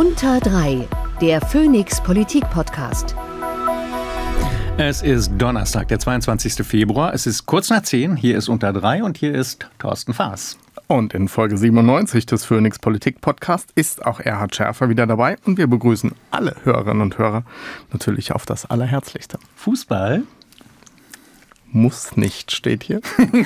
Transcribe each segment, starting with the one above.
Unter 3, der Phoenix Politik Podcast. Es ist Donnerstag, der 22. Februar. Es ist kurz nach 10. Hier ist Unter 3 und hier ist Thorsten Faas. Und in Folge 97 des Phoenix Politik Podcast ist auch Erhard Schärfer wieder dabei und wir begrüßen alle Hörerinnen und Hörer natürlich auf das Allerherzlichste. Fußball muss nicht, steht hier.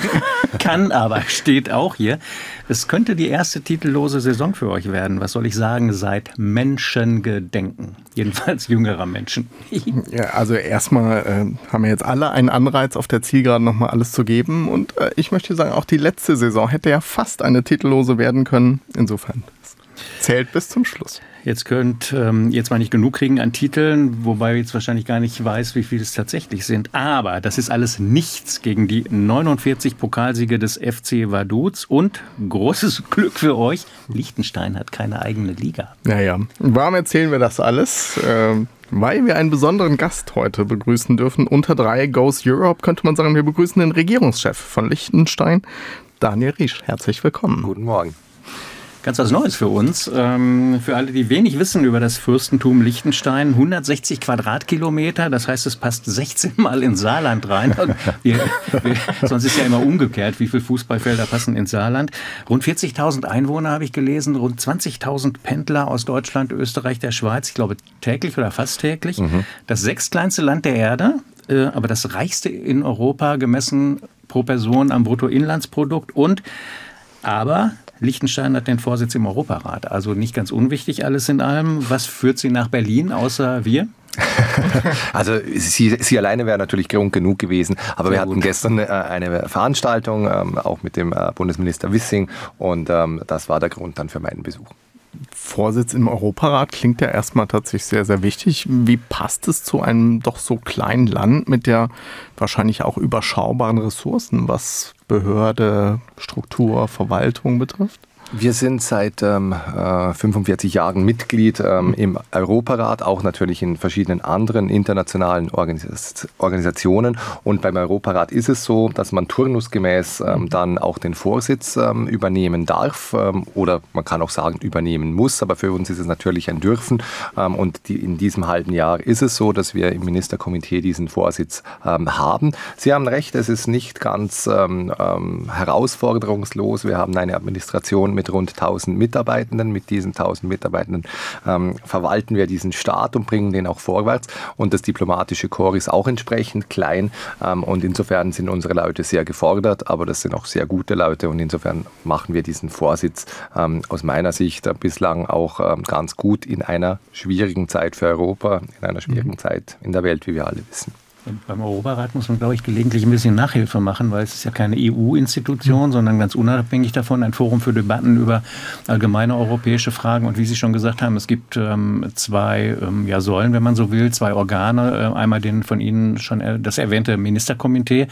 Kann aber, steht auch hier. Es könnte die erste titellose Saison für euch werden. Was soll ich sagen? Seit Menschengedenken. Jedenfalls jüngerer Menschen. ja, also erstmal äh, haben wir jetzt alle einen Anreiz, auf der Zielgerade nochmal alles zu geben. Und äh, ich möchte sagen, auch die letzte Saison hätte ja fast eine titellose werden können. Insofern zählt bis zum Schluss. Jetzt könnt ähm, jetzt mal nicht genug kriegen an Titeln, wobei ich jetzt wahrscheinlich gar nicht weiß, wie viele es tatsächlich sind. Aber das ist alles nichts gegen die 49 Pokalsiege des FC Vaduz und großes Glück für euch, Liechtenstein hat keine eigene Liga. Naja, warum erzählen wir das alles? Ähm weil wir einen besonderen Gast heute begrüßen dürfen. Unter drei Goes Europe könnte man sagen, wir begrüßen den Regierungschef von Liechtenstein, Daniel Riesch. Herzlich willkommen. Guten Morgen ganz was Neues für uns. Ähm, für alle, die wenig wissen über das Fürstentum Liechtenstein, 160 Quadratkilometer, das heißt, es passt 16 Mal ins Saarland rein. Wir, wir, sonst ist ja immer umgekehrt, wie viele Fußballfelder passen ins Saarland. Rund 40.000 Einwohner habe ich gelesen, rund 20.000 Pendler aus Deutschland, Österreich, der Schweiz, ich glaube täglich oder fast täglich. Mhm. Das sechstkleinste Land der Erde, äh, aber das reichste in Europa gemessen pro Person am Bruttoinlandsprodukt und aber Liechtenstein hat den Vorsitz im Europarat. Also nicht ganz unwichtig alles in allem. Was führt Sie nach Berlin, außer wir? also sie, sie alleine wäre natürlich Grund genug gewesen, aber Sehr wir hatten gut. gestern äh, eine Veranstaltung, ähm, auch mit dem äh, Bundesminister Wissing und ähm, das war der Grund dann für meinen Besuch. Vorsitz im Europarat klingt ja erstmal tatsächlich sehr, sehr wichtig. Wie passt es zu einem doch so kleinen Land mit der wahrscheinlich auch überschaubaren Ressourcen, was Behörde, Struktur, Verwaltung betrifft? Wir sind seit ähm, 45 äh, Jahren Mitglied ähm, im Europarat, auch natürlich in verschiedenen anderen internationalen Organis Organisationen. Und beim Europarat ist es so, dass man turnusgemäß ähm, dann auch den Vorsitz ähm, übernehmen darf ähm, oder man kann auch sagen übernehmen muss. Aber für uns ist es natürlich ein Dürfen. Ähm, und die, in diesem halben Jahr ist es so, dass wir im Ministerkomitee diesen Vorsitz haben. Sie haben recht, es ist nicht ganz herausforderungslos. Wir haben eine Administration mit rund 1000 Mitarbeitenden. Mit diesen 1000 Mitarbeitenden ähm, verwalten wir diesen Staat und bringen den auch vorwärts. Und das diplomatische Korps ist auch entsprechend klein. Ähm, und insofern sind unsere Leute sehr gefordert, aber das sind auch sehr gute Leute. Und insofern machen wir diesen Vorsitz ähm, aus meiner Sicht bislang auch ähm, ganz gut in einer schwierigen Zeit für Europa, in einer schwierigen mhm. Zeit in der Welt, wie wir alle wissen. Beim Europarat muss man, glaube ich, gelegentlich ein bisschen Nachhilfe machen, weil es ist ja keine EU-Institution, sondern ganz unabhängig davon ein Forum für Debatten über allgemeine europäische Fragen. Und wie Sie schon gesagt haben, es gibt ähm, zwei ähm, ja, Säulen, wenn man so will, zwei Organe. Äh, einmal den von Ihnen schon äh, das erwähnte Ministerkomitee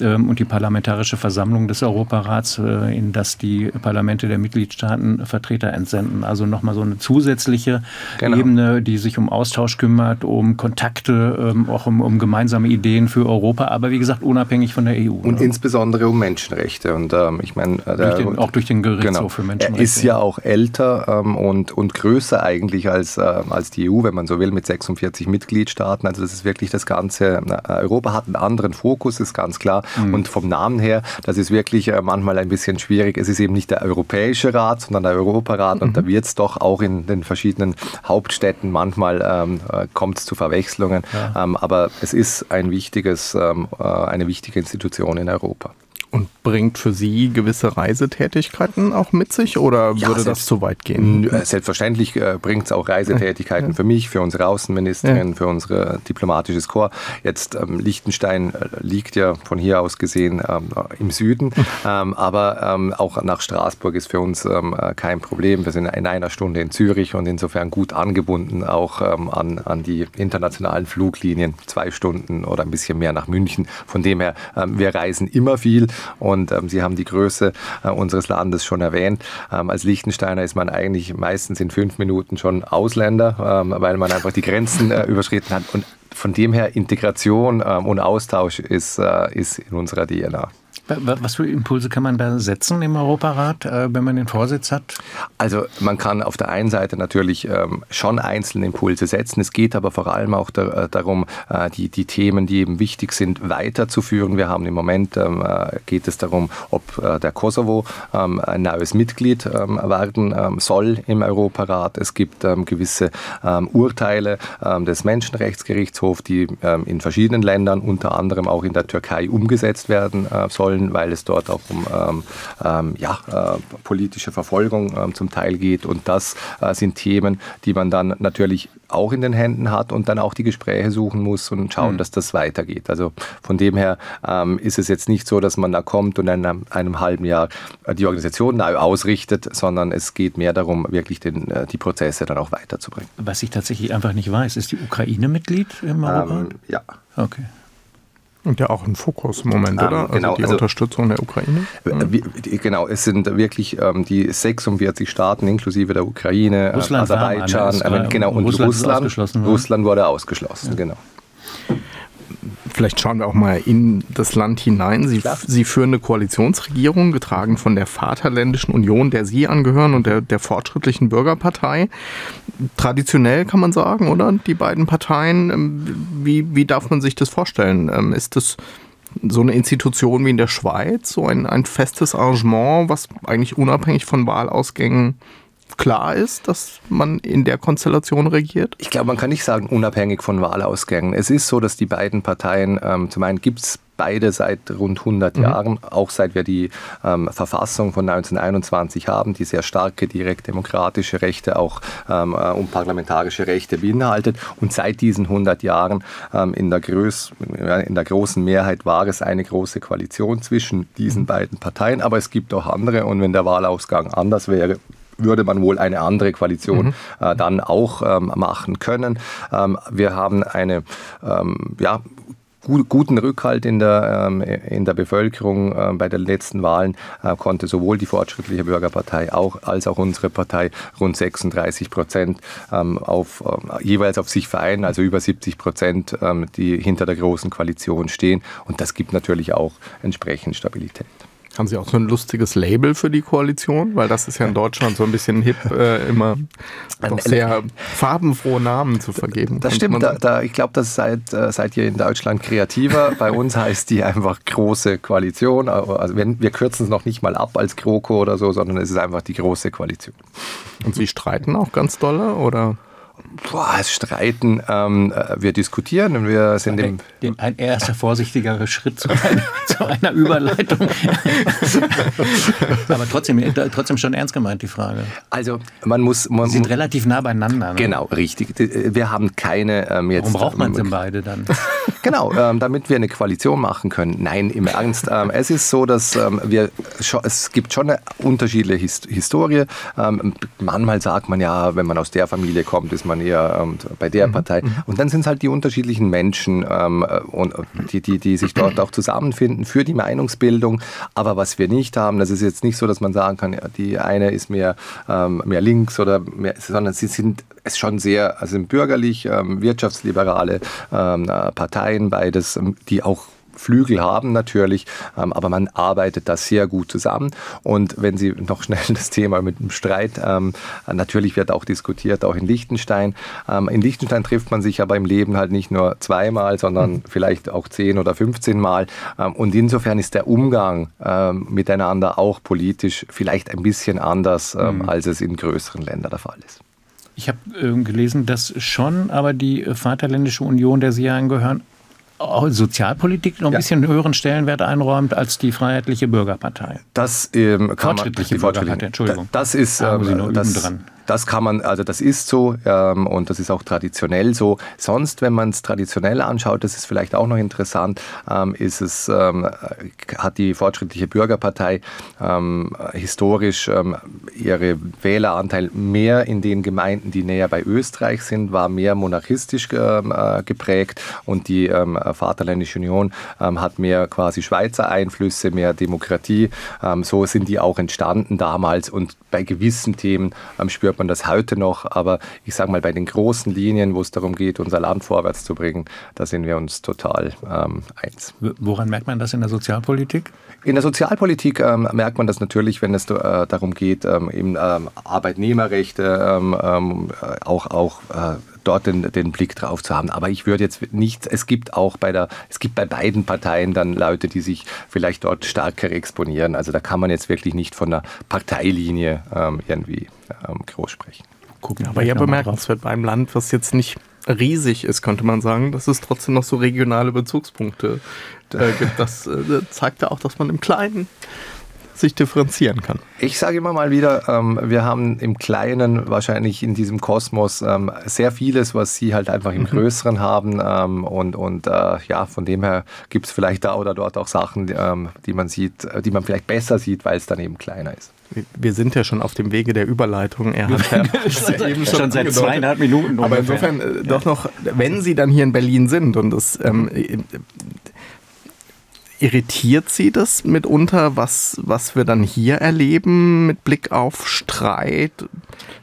ähm, und die Parlamentarische Versammlung des Europarats, äh, in das die Parlamente der Mitgliedstaaten Vertreter entsenden. Also nochmal so eine zusätzliche genau. Ebene, die sich um Austausch kümmert, um Kontakte, ähm, auch um, um gemeinsame gemeinsame Ideen für Europa, aber wie gesagt unabhängig von der EU. Und ne? insbesondere um Menschenrechte. Und ähm, ich meine, äh, auch durch den Gerichtshof genau, für Menschenrechte. Er ist ja auch älter ähm, und, und größer eigentlich als, äh, als die EU, wenn man so will, mit 46 Mitgliedstaaten. Also das ist wirklich das Ganze. Äh, Europa hat einen anderen Fokus, ist ganz klar. Mhm. Und vom Namen her, das ist wirklich äh, manchmal ein bisschen schwierig. Es ist eben nicht der Europäische Rat, sondern der Europarat. Mhm. Und da wird es doch auch in den verschiedenen Hauptstädten manchmal ähm, äh, kommt es zu Verwechslungen. Ja. Ähm, aber es ist ein wichtiges, ähm, äh, eine wichtige Institution in Europa. Und bringt für Sie gewisse Reisetätigkeiten auch mit sich oder ja, würde das zu weit gehen? Äh, selbstverständlich äh, bringt es auch Reisetätigkeiten ja. für mich, für unsere Außenministerin, ja. für unser diplomatisches Korps. Jetzt ähm, Liechtenstein äh, liegt ja von hier aus gesehen ähm, im Süden, ähm, aber ähm, auch nach Straßburg ist für uns ähm, kein Problem. Wir sind in einer Stunde in Zürich und insofern gut angebunden auch ähm, an, an die internationalen Fluglinien, zwei Stunden oder ein bisschen mehr nach München. Von dem her, wir reisen immer viel und ähm, Sie haben die Größe äh, unseres Landes schon erwähnt. Ähm, als Liechtensteiner ist man eigentlich meistens in fünf Minuten schon Ausländer, ähm, weil man einfach die Grenzen äh, überschritten hat. Und von dem her Integration ähm, und Austausch ist, äh, ist in unserer DNA. Was für Impulse kann man da setzen im Europarat, äh, wenn man den Vorsitz hat? Also man kann auf der einen Seite natürlich ähm, schon einzelne Impulse setzen. Es geht aber vor allem auch äh, darum, äh, die, die Themen, die eben wichtig sind, weiterzuführen. Wir haben im Moment, ähm, geht es darum, ob der Kosovo ähm, ein neues Mitglied werden soll im Europarat. Es gibt gewisse Urteile des Menschenrechtsgerichtshofs, die in verschiedenen Ländern, unter anderem auch in der Türkei, umgesetzt werden sollen wollen, weil es dort auch um ähm, ähm, ja, äh, politische Verfolgung ähm, zum Teil geht. Und das äh, sind Themen, die man dann natürlich auch in den Händen hat und dann auch die Gespräche suchen muss und schauen, mhm. dass das weitergeht. Also von dem her ähm, ist es jetzt nicht so, dass man da kommt und in einem, einem halben Jahr äh, die Organisation neu ausrichtet, sondern es geht mehr darum, wirklich den, äh, die Prozesse dann auch weiterzubringen. Was ich tatsächlich einfach nicht weiß, ist die Ukraine Mitglied im Europarat? Ähm, ja. Okay. Und ja auch ein Fokus im Moment, ähm, oder? Also genau, die also, Unterstützung der Ukraine? Wie, genau, es sind wirklich ähm, die 46 Staaten inklusive der Ukraine, Russland Aserbaidschan, äh, genau, und Russland, Russland, Russland wurde ausgeschlossen, ja. genau. Vielleicht schauen wir auch mal in das Land hinein. Sie, Sie führen eine Koalitionsregierung, getragen von der Vaterländischen Union, der Sie angehören, und der, der Fortschrittlichen Bürgerpartei. Traditionell kann man sagen, oder? Die beiden Parteien. Ähm, wie, wie darf man sich das vorstellen? Ähm, ist das so eine Institution wie in der Schweiz, so ein, ein festes Arrangement, was eigentlich unabhängig von Wahlausgängen klar ist, dass man in der Konstellation regiert? Ich glaube, man kann nicht sagen, unabhängig von Wahlausgängen. Es ist so, dass die beiden Parteien, ähm, zum einen gibt es beide seit rund 100 mhm. Jahren, auch seit wir die ähm, Verfassung von 1921 haben, die sehr starke direkt demokratische Rechte auch ähm, äh, und parlamentarische Rechte beinhaltet. Und seit diesen 100 Jahren ähm, in, der Größ, in der großen Mehrheit war es eine große Koalition zwischen diesen mhm. beiden Parteien. Aber es gibt auch andere und wenn der Wahlausgang anders wäre, würde man wohl eine andere Koalition mhm. äh, dann auch ähm, machen können. Ähm, wir haben eine ähm, ja, guten Rückhalt in der, ähm, in der Bevölkerung. Äh, bei den letzten Wahlen äh, konnte sowohl die Fortschrittliche Bürgerpartei auch, als auch unsere Partei rund 36 Prozent ähm, auf, jeweils auf sich vereinen, also über 70 Prozent, ähm, die hinter der großen Koalition stehen. Und das gibt natürlich auch entsprechend Stabilität. Haben Sie auch so ein lustiges Label für die Koalition? Weil das ist ja in Deutschland so ein bisschen hip, äh, immer doch sehr farbenfrohe Namen zu vergeben. Das stimmt. Da, da, ich glaube, das seid, äh, seid ihr in Deutschland kreativer. Bei uns heißt die einfach große Koalition. Also wir, wir kürzen es noch nicht mal ab als GroKo oder so, sondern es ist einfach die große Koalition. Und Sie streiten auch ganz dolle, oder? Boah, streiten. Ähm, äh, wir diskutieren und wir sind. Den, ein erster vorsichtigerer Schritt zu, ein, zu einer Überleitung. Aber trotzdem, äh, trotzdem schon ernst gemeint, die Frage. Also, man muss. Man Sie sind relativ nah beieinander. Ne? Genau, richtig. Äh, wir haben keine ähm, jetzt. Warum braucht man denn beide dann? genau, ähm, damit wir eine Koalition machen können. Nein, im Ernst. Ähm, es ist so, dass ähm, wir. Es gibt schon eine unterschiedliche Hist Historie. Ähm, manchmal sagt man ja, wenn man aus der Familie kommt, ist man eher ähm, bei der mhm. Partei. Mhm. Und dann sind es halt die unterschiedlichen Menschen, ähm, und, die, die, die sich dort auch zusammenfinden für die Meinungsbildung. Aber was wir nicht haben, das ist jetzt nicht so, dass man sagen kann, ja, die eine ist mehr, mehr links oder mehr, sondern sie sind es schon sehr, also bürgerlich, ähm, wirtschaftsliberale ähm, Parteien, beides, ähm, die auch Flügel haben natürlich, ähm, aber man arbeitet da sehr gut zusammen. Und wenn Sie noch schnell das Thema mit dem Streit, ähm, natürlich wird auch diskutiert, auch in Liechtenstein. In Liechtenstein trifft man sich aber im Leben halt nicht nur zweimal, sondern mhm. vielleicht auch zehn oder 15 Mal. Und insofern ist der Umgang miteinander auch politisch vielleicht ein bisschen anders, mhm. als es in größeren Ländern der Fall ist. Ich habe äh, gelesen, dass schon aber die Vaterländische Union, der Sie angehören, Sozialpolitik noch ein ja. bisschen höheren Stellenwert einräumt als die Freiheitliche Bürgerpartei. Das ähm, Fortschrittliche man, Bürgerpartei, Entschuldigung. Das ist, ähm, das, dran. Das kann man, also das ist so ähm, und das ist auch traditionell so. Sonst, wenn man es traditionell anschaut, das ist vielleicht auch noch interessant, ähm, ist es, ähm, hat die Fortschrittliche Bürgerpartei ähm, historisch ähm, ihre Wähleranteil mehr in den Gemeinden, die näher bei Österreich sind, war mehr monarchistisch ähm, äh, geprägt und die Vaterländische Union hat mehr quasi Schweizer Einflüsse, mehr Demokratie. so sind die auch entstanden damals und bei gewissen Themen spürt hört man das heute noch, aber ich sage mal, bei den großen Linien, wo es darum geht, unser Land vorwärts zu bringen, da sind wir uns total ähm, eins. Woran merkt man das in der Sozialpolitik? In der Sozialpolitik ähm, merkt man das natürlich, wenn es äh, darum geht, ähm, eben ähm, Arbeitnehmerrechte, ähm, ähm, auch, auch äh, dort den, den Blick drauf zu haben. Aber ich würde jetzt nicht, es gibt auch bei der, es gibt bei beiden Parteien dann Leute, die sich vielleicht dort stärker exponieren. Also da kann man jetzt wirklich nicht von der Parteilinie ähm, irgendwie ähm, groß sprechen. Gucken aber ja bemerkenswert bei einem Land, was jetzt nicht riesig ist, könnte man sagen, dass es trotzdem noch so regionale Bezugspunkte äh, gibt. Das äh, zeigt ja auch, dass man im Kleinen sich differenzieren kann. Ich sage immer mal wieder, ähm, wir haben im Kleinen wahrscheinlich in diesem Kosmos ähm, sehr vieles, was Sie halt einfach im mhm. Größeren haben. Ähm, und und äh, ja, von dem her gibt es vielleicht da oder dort auch Sachen, ähm, die man sieht, äh, die man vielleicht besser sieht, weil es dann eben kleiner ist. Wir sind ja schon auf dem Wege der Überleitung. Er hat ja, ja eben schon, schon seit zweieinhalb Minuten. Aber insofern äh, doch noch, wenn Sie dann hier in Berlin sind und das ähm, irritiert Sie das mitunter, was, was wir dann hier erleben mit Blick auf Streit?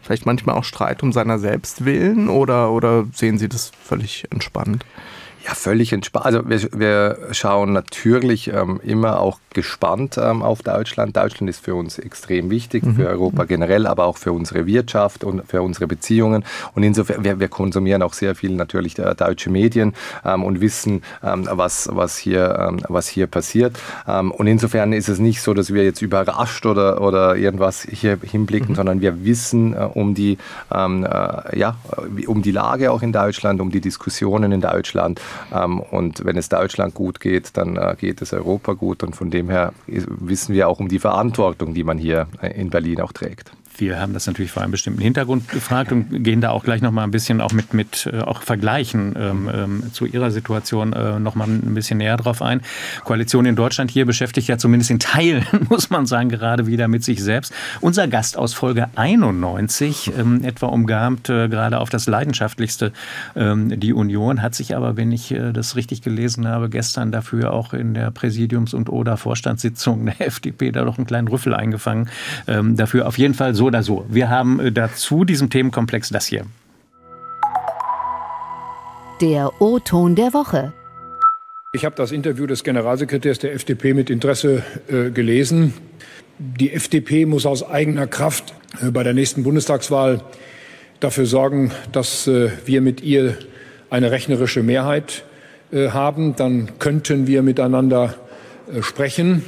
Vielleicht manchmal auch Streit um seiner selbst willen oder, oder sehen Sie das völlig entspannt? Ja, völlig entspannt. Also wir, wir schauen natürlich ähm, immer auch gespannt ähm, auf Deutschland. Deutschland ist für uns extrem wichtig, mhm. für Europa generell, aber auch für unsere Wirtschaft und für unsere Beziehungen. Und insofern, wir, wir konsumieren auch sehr viel natürlich äh, deutsche Medien ähm, und wissen, ähm, was, was, hier, ähm, was hier passiert. Ähm, und insofern ist es nicht so, dass wir jetzt überrascht oder, oder irgendwas hier hinblicken, mhm. sondern wir wissen äh, um, die, äh, ja, um die Lage auch in Deutschland, um die Diskussionen in Deutschland. Ähm, und wenn es Deutschland gut geht, dann äh, geht es Europa gut. Und von dem her wissen wir auch um die Verantwortung, die man hier äh, in Berlin auch trägt. Wir haben das natürlich vor einem bestimmten Hintergrund gefragt und gehen da auch gleich noch mal ein bisschen auch mit, mit äh, auch Vergleichen ähm, ähm, zu Ihrer Situation äh, noch mal ein bisschen näher drauf ein. Koalition in Deutschland hier beschäftigt ja zumindest in Teilen, muss man sagen, gerade wieder mit sich selbst. Unser Gast aus Folge 91, ähm, etwa umgarnt äh, gerade auf das Leidenschaftlichste ähm, die Union, hat sich aber, wenn ich äh, das richtig gelesen habe, gestern dafür auch in der Präsidiums- und oder Vorstandssitzung der FDP da doch einen kleinen Rüffel eingefangen. Ähm, dafür auf jeden Fall so so oder so. Wir haben äh, dazu diesem Themenkomplex das hier. Der O-Ton der Woche. Ich habe das Interview des Generalsekretärs der FDP mit Interesse äh, gelesen. Die FDP muss aus eigener Kraft äh, bei der nächsten Bundestagswahl dafür sorgen, dass äh, wir mit ihr eine rechnerische Mehrheit äh, haben. Dann könnten wir miteinander äh, sprechen.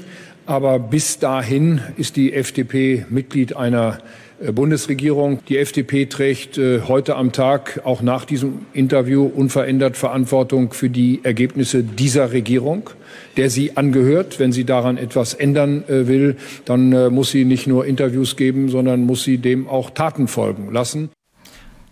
Aber bis dahin ist die FDP Mitglied einer äh, Bundesregierung. Die FDP trägt äh, heute am Tag, auch nach diesem Interview, unverändert Verantwortung für die Ergebnisse dieser Regierung, der sie angehört. Wenn sie daran etwas ändern äh, will, dann muss sie nicht nur Interviews geben, sondern muss sie dem auch Taten folgen lassen.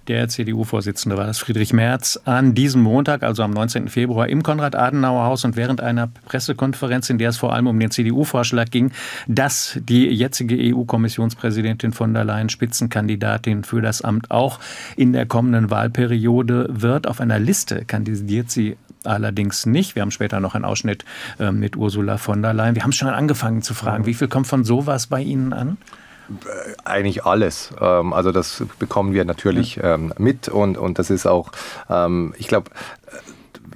Der CDU-Vorsitzende war das Friedrich Merz an diesem Montag, also am 19. Februar, im Konrad-Adenauer-Haus und während einer Pressekonferenz, in der es vor allem um den CDU-Vorschlag ging, dass die jetzige EU-Kommissionspräsidentin von der Leyen Spitzenkandidatin für das Amt auch in der kommenden Wahlperiode wird. Auf einer Liste kandidiert sie allerdings nicht. Wir haben später noch einen Ausschnitt äh, mit Ursula von der Leyen. Wir haben schon angefangen zu fragen, wie viel kommt von sowas bei Ihnen an? Eigentlich alles. Ähm, also das bekommen wir natürlich ähm, mit und, und das ist auch, ähm, ich glaube,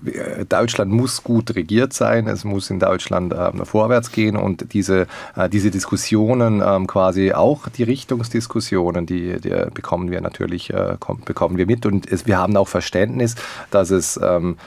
äh, Deutschland muss gut regiert sein, es muss in Deutschland ähm, vorwärts gehen und diese, äh, diese Diskussionen, ähm, quasi auch die Richtungsdiskussionen, die, die bekommen wir natürlich äh, bekommen wir mit. Und es, wir haben auch Verständnis, dass es ähm,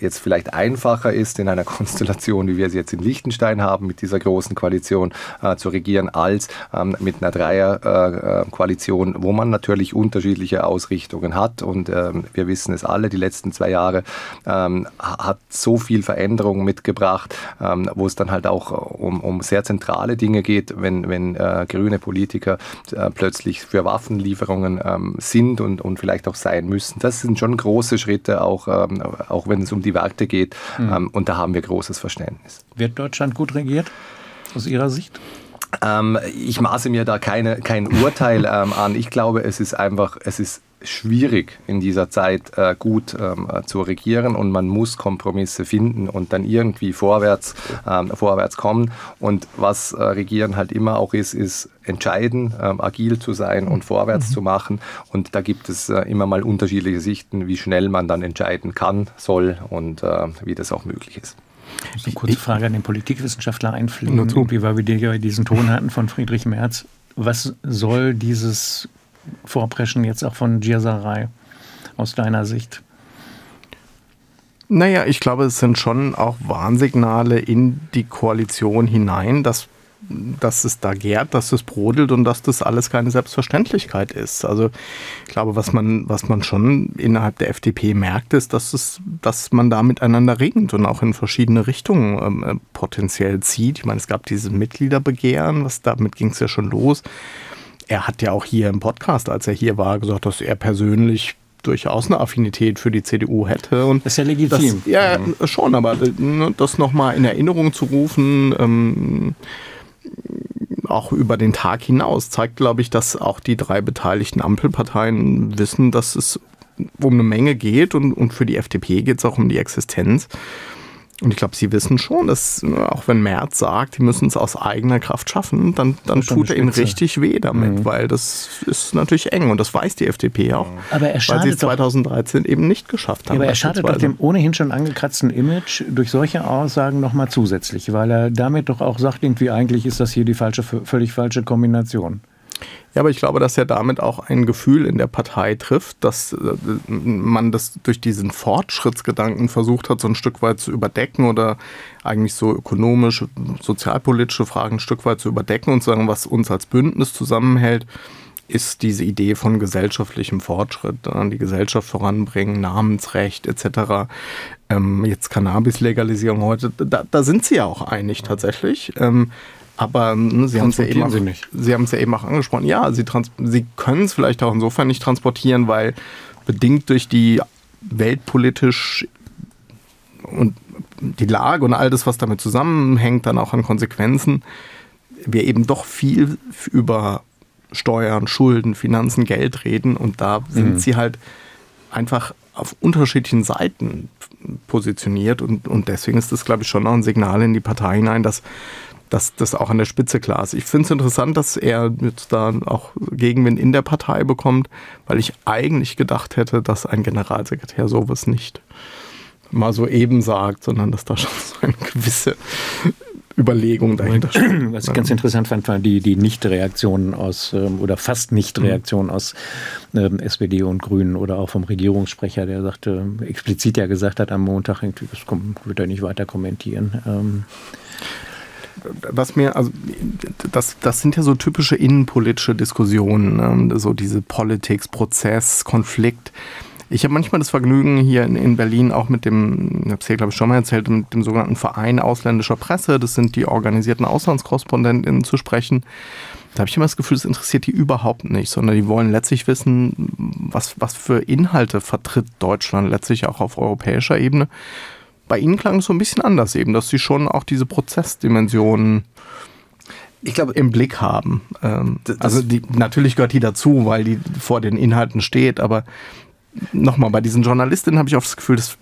jetzt vielleicht einfacher ist, in einer Konstellation, wie wir sie jetzt in Liechtenstein haben, mit dieser großen Koalition äh, zu regieren, als ähm, mit einer Dreierkoalition, äh, wo man natürlich unterschiedliche Ausrichtungen hat. Und ähm, wir wissen es alle, die letzten zwei Jahre ähm, hat so viel Veränderung mitgebracht, ähm, wo es dann halt auch um, um sehr zentrale Dinge geht, wenn, wenn äh, grüne Politiker äh, plötzlich für Waffenlieferungen ähm, sind und, und vielleicht auch sein müssen. Das sind schon große Schritte, auch, auch wenn es um die Werte geht. Mhm. Ähm, und da haben wir großes Verständnis. Wird Deutschland gut regiert aus Ihrer Sicht? Ähm, ich maße mir da keine, kein Urteil ähm, an. Ich glaube, es ist einfach, es ist schwierig in dieser Zeit äh, gut ähm, äh, zu regieren und man muss Kompromisse finden und dann irgendwie vorwärts, ähm, vorwärts kommen. Und was äh, Regieren halt immer auch ist, ist entscheiden, ähm, agil zu sein und vorwärts mhm. zu machen. Und da gibt es äh, immer mal unterschiedliche Sichten, wie schnell man dann entscheiden kann, soll und äh, wie das auch möglich ist. Eine kurze Frage an den Politikwissenschaftler einfliegen, wie wir diesen Ton hatten von Friedrich Merz. Was soll dieses Vorpreschen jetzt auch von Gierserei aus deiner Sicht? Naja, ich glaube, es sind schon auch Warnsignale in die Koalition hinein, dass, dass es da gärt, dass es brodelt und dass das alles keine Selbstverständlichkeit ist. Also ich glaube, was man, was man schon innerhalb der FDP merkt, ist, dass, es, dass man da miteinander ringt und auch in verschiedene Richtungen ähm, äh, potenziell zieht. Ich meine, es gab dieses Mitgliederbegehren, was damit ging es ja schon los er hat ja auch hier im Podcast, als er hier war, gesagt, dass er persönlich durchaus eine Affinität für die CDU hätte. Und das ist ja legitim. Das, ja, mhm. schon, aber ne, das nochmal in Erinnerung zu rufen, ähm, auch über den Tag hinaus, zeigt, glaube ich, dass auch die drei beteiligten Ampelparteien wissen, dass es um eine Menge geht und, und für die FDP geht es auch um die Existenz. Und ich glaube, sie wissen schon, dass auch wenn Merz sagt, die müssen es aus eigener Kraft schaffen, dann, dann tut er ihnen richtig weh damit, mhm. weil das ist natürlich eng und das weiß die FDP auch. Aber er weil sie es 2013 eben nicht geschafft haben. aber er schadet doch dem ohnehin schon angekratzten Image durch solche Aussagen nochmal zusätzlich, weil er damit doch auch sagt, irgendwie eigentlich ist das hier die falsche, völlig falsche Kombination. Ja, aber ich glaube, dass er damit auch ein Gefühl in der Partei trifft, dass äh, man das durch diesen Fortschrittsgedanken versucht hat, so ein Stück weit zu überdecken oder eigentlich so ökonomisch, sozialpolitische Fragen ein Stück weit zu überdecken und zu sagen, was uns als Bündnis zusammenhält, ist diese Idee von gesellschaftlichem Fortschritt, die Gesellschaft voranbringen, Namensrecht etc. Ähm, jetzt Cannabis-Legalisierung heute, da, da, sind sie ja auch einig tatsächlich. Aber ne, Sie haben es ja eben auch, Sie, Sie haben es ja eben auch angesprochen. Ja, Sie, Sie können es vielleicht auch insofern nicht transportieren, weil bedingt durch die weltpolitisch und die Lage und all das, was damit zusammenhängt, dann auch an Konsequenzen, wir eben doch viel über Steuern, Schulden, Finanzen, Geld reden und da sind mhm. sie halt einfach auf unterschiedlichen Seiten positioniert und, und deswegen ist das, glaube ich, schon noch ein Signal in die Partei hinein, dass dass das auch an der Spitze klar ist. Ich finde es interessant, dass er jetzt da auch Gegenwind in der Partei bekommt, weil ich eigentlich gedacht hätte, dass ein Generalsekretär sowas nicht mal so eben sagt, sondern dass da schon so eine gewisse Überlegung dahinter steht. Was ich ganz interessant fand, war die, die Nichtreaktionen aus ähm, oder fast Nichtreaktionen mhm. aus ähm, SPD und Grünen oder auch vom Regierungssprecher, der sagte, explizit ja gesagt hat am Montag, das wird er nicht weiter kommentieren. Ähm, was mir, also das, das sind ja so typische innenpolitische Diskussionen, ne? so diese Politics, Prozess, Konflikt. Ich habe manchmal das Vergnügen, hier in, in Berlin auch mit dem, ich habe es hier glaube ich schon mal erzählt, mit dem sogenannten Verein ausländischer Presse, das sind die organisierten Auslandskorrespondentinnen zu sprechen. Da habe ich immer das Gefühl, das interessiert die überhaupt nicht, sondern die wollen letztlich wissen, was, was für Inhalte vertritt Deutschland letztlich auch auf europäischer Ebene bei Ihnen klang es so ein bisschen anders eben, dass Sie schon auch diese Prozessdimensionen ich glaube, im Blick haben. Ähm, also die, natürlich gehört die dazu, weil die vor den Inhalten steht, aber nochmal, bei diesen Journalistinnen habe ich oft das Gefühl, dass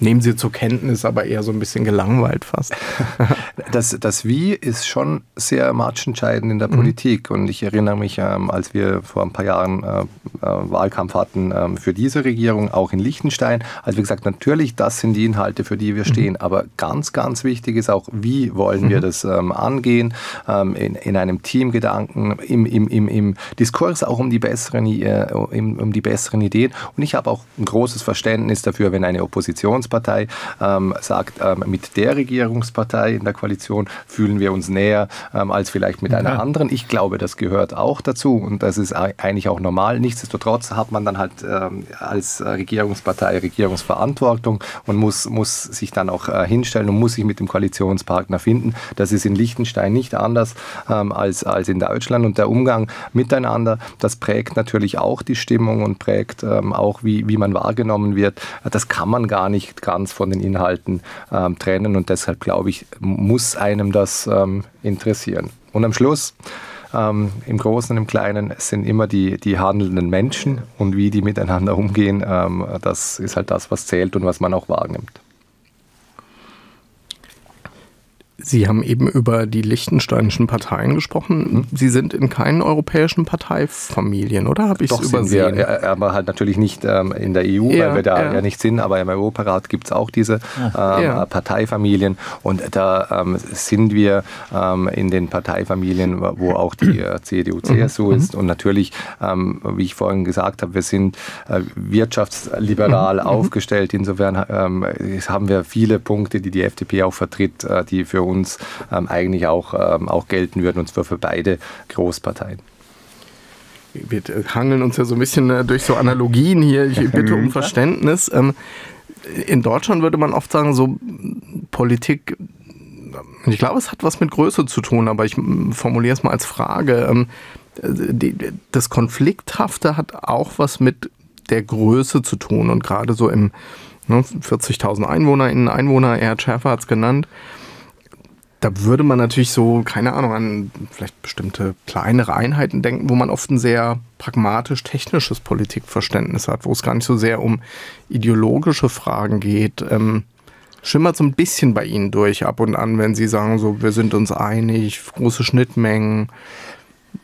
nehmen sie zur Kenntnis, aber eher so ein bisschen gelangweilt fast. das, das Wie ist schon sehr matchentscheidend in der mhm. Politik. Und ich erinnere mich, ähm, als wir vor ein paar Jahren äh, äh, Wahlkampf hatten ähm, für diese Regierung, auch in Liechtenstein, als wir gesagt natürlich, das sind die Inhalte, für die wir mhm. stehen. Aber ganz, ganz wichtig ist auch, wie wollen mhm. wir das ähm, angehen, in, in einem Teamgedanken, im, im, im, im Diskurs auch um die, besseren, äh, um, um die besseren Ideen. Und ich habe auch ein großes Verständnis dafür, wenn eine Opposition Oppositionspartei ähm, sagt, ähm, mit der Regierungspartei in der Koalition fühlen wir uns näher ähm, als vielleicht mit einer anderen. Ich glaube, das gehört auch dazu und das ist eigentlich auch normal. Nichtsdestotrotz hat man dann halt ähm, als Regierungspartei Regierungsverantwortung und muss, muss sich dann auch äh, hinstellen und muss sich mit dem Koalitionspartner finden. Das ist in Liechtenstein nicht anders ähm, als, als in Deutschland und der Umgang miteinander, das prägt natürlich auch die Stimmung und prägt ähm, auch, wie, wie man wahrgenommen wird. Das kann man gar nicht nicht ganz von den Inhalten ähm, trennen und deshalb glaube ich, muss einem das ähm, interessieren. Und am Schluss ähm, im Großen und im Kleinen. Sind immer die, die handelnden Menschen und wie die miteinander umgehen. Ähm, das ist halt das, was zählt und was man auch wahrnimmt. Sie haben eben über die liechtensteinischen Parteien gesprochen. Mhm. Sie sind in keinen europäischen Parteifamilien, oder habe ich es übersehen? Sind wir, aber halt natürlich nicht ähm, in der EU, ja, weil wir da ja. ja. nicht sind. Aber im Europarat gibt es auch diese ähm, ja. Parteifamilien. Und da ähm, sind wir ähm, in den Parteifamilien, wo auch die äh, CDU, CSU mhm. ist. Und natürlich, ähm, wie ich vorhin gesagt habe, wir sind äh, wirtschaftsliberal mhm. aufgestellt. Insofern ähm, haben wir viele Punkte, die die FDP auch vertritt, äh, die für uns ähm, eigentlich auch, ähm, auch gelten würden, und zwar für beide Großparteien. Wir hangeln uns ja so ein bisschen äh, durch so Analogien hier. Ich bitte um Verständnis. Ähm, in Deutschland würde man oft sagen, so Politik, ich glaube, es hat was mit Größe zu tun, aber ich formuliere es mal als Frage. Ähm, das Konflikthafte hat auch was mit der Größe zu tun und gerade so im 40.000 Einwohner, in Einwohner, Erhard Schäfer hat es genannt, da würde man natürlich so, keine Ahnung, an vielleicht bestimmte kleinere Einheiten denken, wo man oft ein sehr pragmatisch technisches Politikverständnis hat, wo es gar nicht so sehr um ideologische Fragen geht. Ähm, schimmert so ein bisschen bei Ihnen durch ab und an, wenn Sie sagen, so, wir sind uns einig, große Schnittmengen,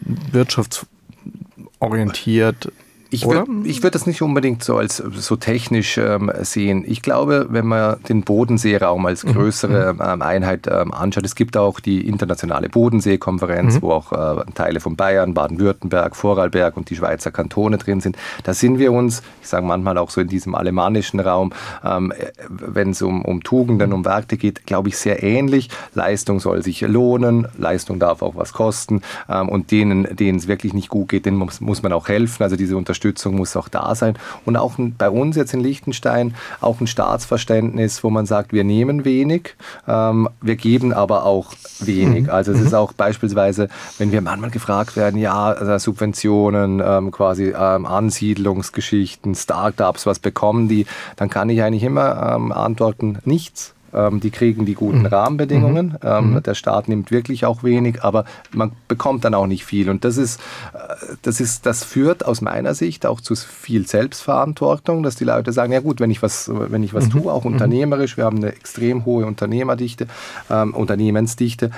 wirtschaftsorientiert. Ich würde würd das nicht unbedingt so als so technisch ähm, sehen. Ich glaube, wenn man den Bodenseeraum als mhm. größere mhm. ähm, Einheit ähm, anschaut, es gibt auch die internationale Bodenseekonferenz, mhm. wo auch äh, Teile von Bayern, Baden-Württemberg, Vorarlberg und die Schweizer Kantone drin sind. Da sind wir uns, ich sage manchmal auch so in diesem alemannischen Raum, ähm, wenn es um, um Tugenden, um Werte geht, glaube ich, sehr ähnlich. Leistung soll sich lohnen, Leistung darf auch was kosten ähm, und denen, denen es wirklich nicht gut geht, denen muss, muss man auch helfen. Also diese Unterstützung Unterstützung muss auch da sein. Und auch bei uns jetzt in Liechtenstein auch ein Staatsverständnis, wo man sagt, wir nehmen wenig, ähm, wir geben aber auch wenig. Mhm. Also es ist mhm. auch beispielsweise, wenn wir manchmal gefragt werden, ja, also Subventionen, ähm, quasi ähm, Ansiedlungsgeschichten, Startups, was bekommen die, dann kann ich eigentlich immer ähm, antworten, nichts. Ähm, die kriegen die guten mhm. Rahmenbedingungen. Mhm. Ähm, mhm. Der Staat nimmt wirklich auch wenig, aber man bekommt dann auch nicht viel. Und das ist, äh, das ist, das führt aus meiner Sicht auch zu viel Selbstverantwortung, dass die Leute sagen, ja gut, wenn ich was, wenn ich was mhm. tue, auch mhm. unternehmerisch, wir haben eine extrem hohe Unternehmerdichte, ähm, Unternehmensdichte,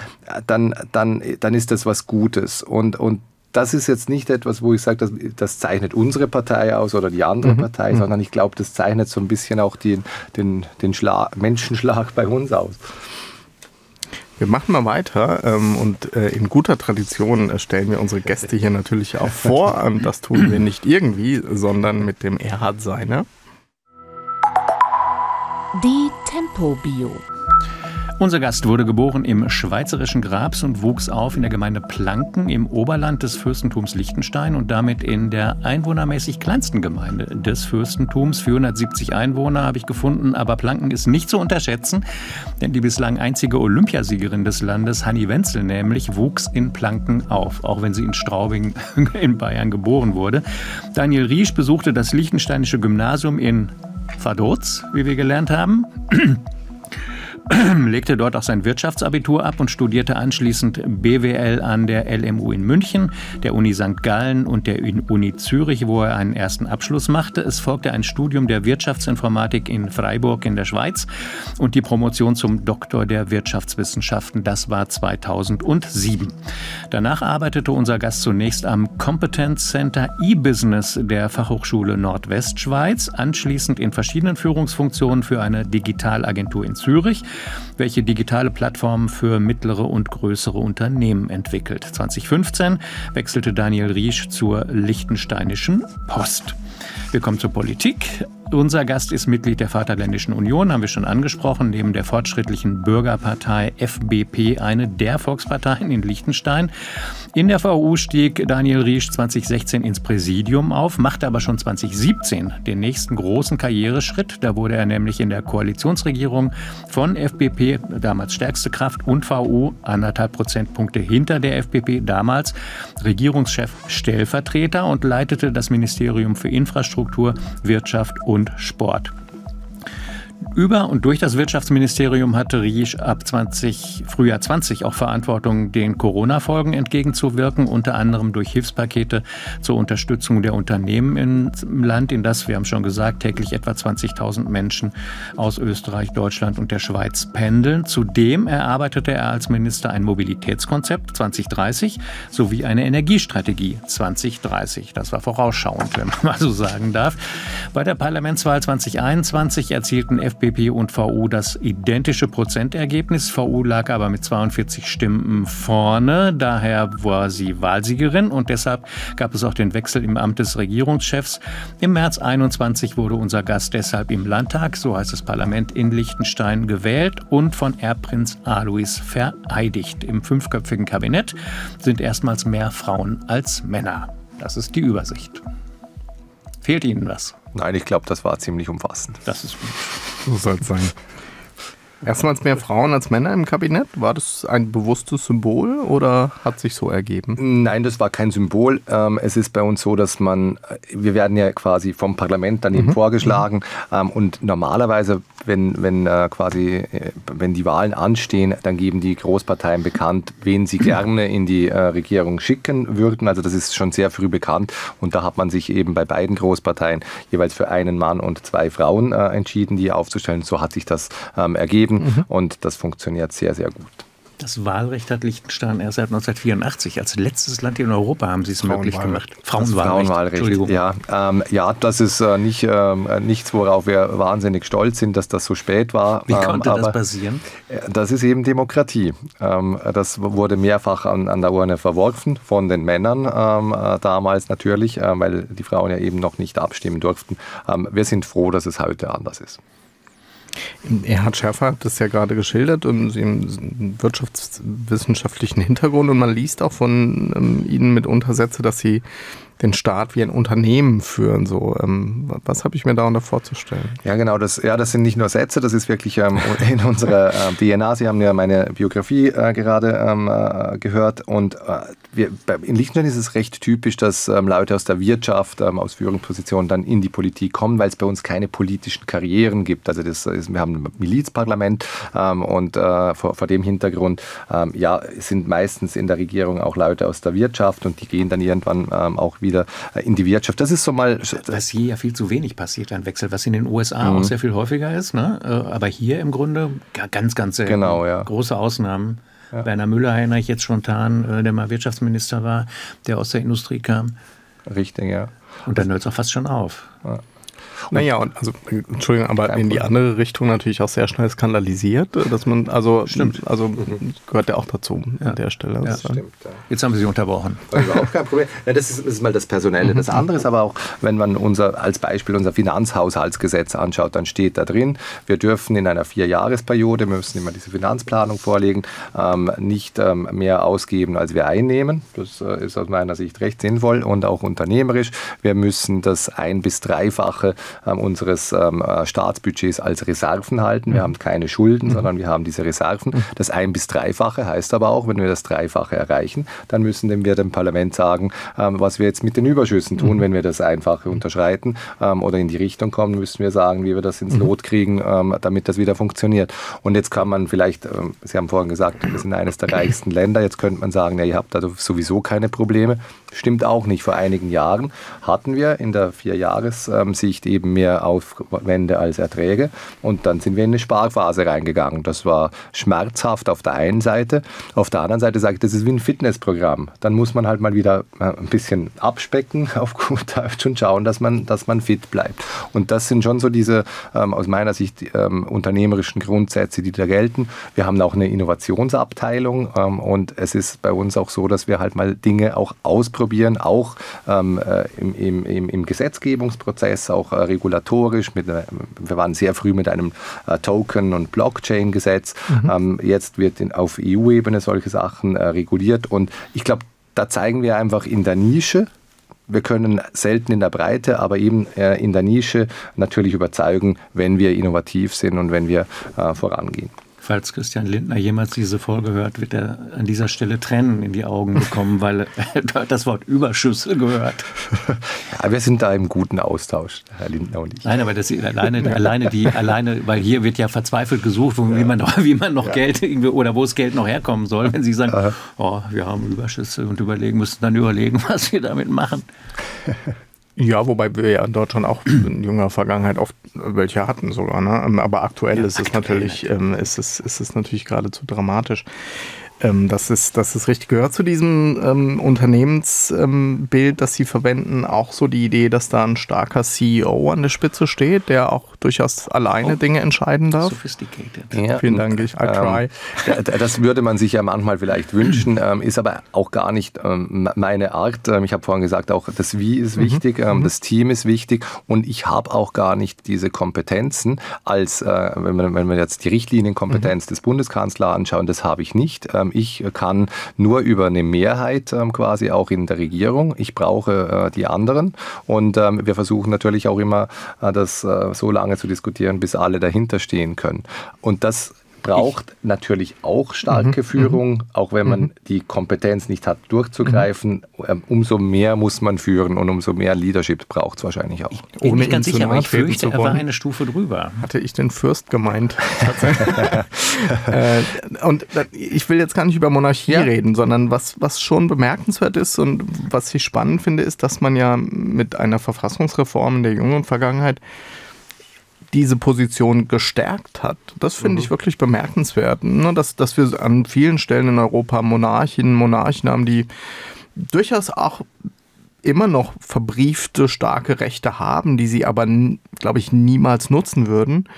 dann, dann, dann ist das was Gutes. Und, und das ist jetzt nicht etwas, wo ich sage, das, das zeichnet unsere Partei aus oder die andere mhm. Partei, mhm. sondern ich glaube, das zeichnet so ein bisschen auch den, den, den Schlag, Menschenschlag bei uns aus. Wir machen mal weiter ähm, und äh, in guter Tradition äh, stellen wir unsere Gäste hier natürlich auch vor. Ähm, das tun wir nicht irgendwie, sondern mit dem Erhard Seiner. Die Tempo-Bio. Unser Gast wurde geboren im schweizerischen Grabs und wuchs auf in der Gemeinde Planken im Oberland des Fürstentums Liechtenstein und damit in der einwohnermäßig kleinsten Gemeinde des Fürstentums. 470 Einwohner habe ich gefunden, aber Planken ist nicht zu unterschätzen, denn die bislang einzige Olympiasiegerin des Landes, Hanni Wenzel nämlich, wuchs in Planken auf, auch wenn sie in Straubing in Bayern geboren wurde. Daniel Riesch besuchte das Liechtensteinische Gymnasium in Vaduz, wie wir gelernt haben. legte dort auch sein Wirtschaftsabitur ab und studierte anschließend BWL an der LMU in München, der Uni St. Gallen und der Uni Zürich, wo er einen ersten Abschluss machte. Es folgte ein Studium der Wirtschaftsinformatik in Freiburg in der Schweiz und die Promotion zum Doktor der Wirtschaftswissenschaften. Das war 2007. Danach arbeitete unser Gast zunächst am Competence Center E-Business der Fachhochschule Nordwestschweiz, anschließend in verschiedenen Führungsfunktionen für eine Digitalagentur in Zürich welche digitale Plattformen für mittlere und größere Unternehmen entwickelt. 2015 wechselte Daniel Riesch zur Liechtensteinischen Post. Wir kommen zur Politik. Unser Gast ist Mitglied der Vaterländischen Union, haben wir schon angesprochen, neben der fortschrittlichen Bürgerpartei FBP eine der Volksparteien in Liechtenstein. In der VU stieg Daniel Riesch 2016 ins Präsidium auf, machte aber schon 2017 den nächsten großen Karriereschritt. Da wurde er nämlich in der Koalitionsregierung von FBP, damals stärkste Kraft, und VU anderthalb Prozentpunkte hinter der FBP, damals Regierungschef Stellvertreter und leitete das Ministerium für Infrastruktur, Wirtschaft und und Sport. Über und durch das Wirtschaftsministerium hatte Riesch ab 20, Frühjahr 20 auch Verantwortung, den Corona-Folgen entgegenzuwirken, unter anderem durch Hilfspakete zur Unterstützung der Unternehmen im Land, in das, wir haben schon gesagt, täglich etwa 20.000 Menschen aus Österreich, Deutschland und der Schweiz pendeln. Zudem erarbeitete er als Minister ein Mobilitätskonzept 2030 sowie eine Energiestrategie 2030. Das war vorausschauend, wenn man mal so sagen darf. Bei der Parlamentswahl 2021 erzielten FPP FDP und VU das identische Prozentergebnis. VU lag aber mit 42 Stimmen vorne. Daher war sie Wahlsiegerin und deshalb gab es auch den Wechsel im Amt des Regierungschefs. Im März 21 wurde unser Gast deshalb im Landtag, so heißt das Parlament in Liechtenstein, gewählt und von Erbprinz Alois vereidigt. Im fünfköpfigen Kabinett sind erstmals mehr Frauen als Männer. Das ist die Übersicht. Fehlt Ihnen was? Nein, ich glaube, das war ziemlich umfassend. Das ist gut. So soll es sein. Erstmals mehr Frauen als Männer im Kabinett. War das ein bewusstes Symbol oder hat sich so ergeben? Nein, das war kein Symbol. Ähm, es ist bei uns so, dass man, äh, wir werden ja quasi vom Parlament dann eben mhm. vorgeschlagen mhm. und normalerweise, wenn, wenn äh, quasi, äh, wenn die Wahlen anstehen, dann geben die Großparteien bekannt, wen sie gerne in die Regierung schicken würden. Also das ist schon sehr früh bekannt und da hat man sich eben bei beiden Großparteien jeweils für einen Mann und zwei Frauen entschieden, die aufzustellen. So hat sich das ähm, ergeben geben mhm. und das funktioniert sehr, sehr gut. Das Wahlrecht hat Liechtenstein erst seit 1984. Als letztes Land in Europa haben sie es möglich gemacht. Frauenwahlrecht. Frauenwahlrecht. Entschuldigung. Ja, ähm, ja, das ist äh, nicht, äh, nichts, worauf wir wahnsinnig stolz sind, dass das so spät war. Wie konnte ähm, das passieren? Äh, das ist eben Demokratie. Ähm, das wurde mehrfach an, an, der Urne verworfen von den Männern ähm, äh, damals natürlich, äh, weil die Frauen ja eben noch nicht abstimmen durften. Ähm, wir sind froh, dass es heute anders ist. Erhard Schärfer hat das ja gerade geschildert und sie einen wirtschaftswissenschaftlichen Hintergrund und man liest auch von ähm, Ihnen mitunter Sätze, dass Sie den Staat wie ein Unternehmen führen. So, ähm, was habe ich mir darunter vorzustellen? Ja, genau. Das, ja, das sind nicht nur Sätze, das ist wirklich ähm, in unserer äh, DNA. Sie haben ja meine Biografie äh, gerade ähm, äh, gehört und äh, wir, in Liechtenstein ist es recht typisch, dass ähm, Leute aus der Wirtschaft, ähm, aus Führungspositionen dann in die Politik kommen, weil es bei uns keine politischen Karrieren gibt. Also das ist, wir haben ein Milizparlament ähm, und äh, vor, vor, dem Hintergrund ja, sind meistens in der Regierung auch Leute aus der Wirtschaft und die gehen dann irgendwann auch wieder wieder äh, in die Wirtschaft. Das ist so mal. Was hier ja viel zu wenig passiert, ein Wechsel, was in den USA mhm. auch sehr viel häufiger ist. Ne? Äh, aber hier im Grunde ganz, ganz selten. Genau, ja. Große Ausnahmen. Ja. Werner Müller erinnere ich jetzt spontan, äh, der mal Wirtschaftsminister war, der aus der Industrie kam. Richtig, ja. Und dann hört es auch fast schon auf. Ja. Naja, und also, Entschuldigung, aber in die andere Richtung natürlich auch sehr schnell skandalisiert, dass man, also, stimmt. also gehört ja auch dazu ja. an der Stelle. Ja, stimmt. Ja. Jetzt haben wir Sie unterbrochen. Überhaupt kein Problem. Ja, das, ist, das, ist, mal das Personelle. Das andere ist aber auch, wenn man unser, als Beispiel unser Finanzhaushaltsgesetz anschaut, dann steht da drin, wir dürfen in einer Vierjahresperiode, wir müssen immer diese Finanzplanung vorlegen, ähm, nicht ähm, mehr ausgeben, als wir einnehmen. Das äh, ist aus meiner Sicht recht sinnvoll und auch unternehmerisch. Wir müssen das ein- bis dreifache unseres ähm, äh, Staatsbudgets als Reserven halten. Wir mhm. haben keine Schulden, mhm. sondern wir haben diese Reserven. Mhm. Das ein- bis dreifache heißt aber auch, wenn wir das Dreifache erreichen, dann müssen wir dem Parlament sagen, ähm, was wir jetzt mit den Überschüssen tun, wenn wir das Einfache unterschreiten ähm, oder in die Richtung kommen, müssen wir sagen, wie wir das ins Lot kriegen, ähm, damit das wieder funktioniert. Und jetzt kann man vielleicht, ähm, Sie haben vorhin gesagt, wir sind eines der reichsten Länder, jetzt könnte man sagen, ja, ihr habt da sowieso keine Probleme. Stimmt auch nicht. Vor einigen Jahren hatten wir in der Vierjahressicht eben mehr Aufwände als Erträge und dann sind wir in eine Sparphase reingegangen. Das war schmerzhaft auf der einen Seite. Auf der anderen Seite sage ich, das ist wie ein Fitnessprogramm. Dann muss man halt mal wieder äh, ein bisschen abspecken auf gut Deutsch und schauen, dass man, dass man fit bleibt. Und das sind schon so diese ähm, aus meiner Sicht ähm, unternehmerischen Grundsätze, die da gelten. Wir haben auch eine Innovationsabteilung ähm, und es ist bei uns auch so, dass wir halt mal Dinge auch ausprobieren, auch ähm, äh, im, im, im, Gesetzgebungsprozess, auch äh, regulatorisch. Mit, äh, wir waren sehr früh mit einem äh, Token- und Blockchain-Gesetz. Mhm. Ähm, jetzt wird in, auf EU-Ebene solche Sachen äh, reguliert und ich glaube, da zeigen wir einfach in der Nische, wir können selten in der Breite, aber eben äh, in der Nische natürlich überzeugen, wenn wir innovativ sind und wenn wir vorangehen. Falls Christian Lindner jemals diese Folge hört, wird er an dieser Stelle Tränen in die Augen bekommen, weil er das Wort Überschüsse gehört. Ja, wir sind da im guten Austausch, Herr Lindner und ich. Nein, aber das alleine, alleine die, alleine, weil hier wird ja verzweifelt gesucht, wie man noch, wie man noch ja. Geld oder wo das Geld noch herkommen soll, wenn Sie sagen, oh, wir haben Überschüsse und überlegen, müssen dann überlegen, was wir damit machen. Ja, wobei wir ja in Deutschland auch in jüngerer Vergangenheit oft welche hatten sogar. Ne? Ähm, aber aktuell ja, ist aktuell. es natürlich, ähm, ist es, ist es natürlich geradezu dramatisch. Ähm, das, ist, das ist richtig. Gehört zu diesem ähm, Unternehmensbild, ähm, das Sie verwenden, auch so die Idee, dass da ein starker CEO an der Spitze steht, der auch durchaus alleine oh, Dinge entscheiden darf? Sophisticated. Ja, Vielen Dank, ich I try. Ähm, das würde man sich ja manchmal vielleicht wünschen, ähm, ist aber auch gar nicht ähm, meine Art. ich habe vorhin gesagt, auch das Wie ist mhm. wichtig, mhm. das Team ist wichtig und ich habe auch gar nicht diese Kompetenzen, als äh, wenn, man, wenn wir jetzt die Richtlinienkompetenz mhm. des Bundeskanzlers anschauen, das habe ich nicht ähm, ich kann nur über eine Mehrheit ähm, quasi auch in der Regierung. Ich brauche äh, die anderen. Und ähm, wir versuchen natürlich auch immer, äh, das äh, so lange zu diskutieren, bis alle dahinter stehen können. Und das braucht ich, natürlich auch starke mhm, Führung, mhm. auch wenn man mhm. die Kompetenz nicht hat, durchzugreifen. Mhm. Umso mehr muss man führen und umso mehr Leadership braucht es wahrscheinlich auch. Ich bin nicht ganz sicher, aber ich fürchte, er war eine Stufe drüber. Hatte ich den Fürst gemeint. äh, und ich will jetzt gar nicht über Monarchie ja. reden, sondern was, was schon bemerkenswert ist und was ich spannend finde, ist, dass man ja mit einer Verfassungsreform in der jüngeren Vergangenheit diese Position gestärkt hat. Das finde mhm. ich wirklich bemerkenswert, ne? dass, dass wir an vielen Stellen in Europa Monarchinnen, Monarchen haben, die durchaus auch immer noch verbriefte starke Rechte haben, die sie aber, glaube ich, niemals nutzen würden.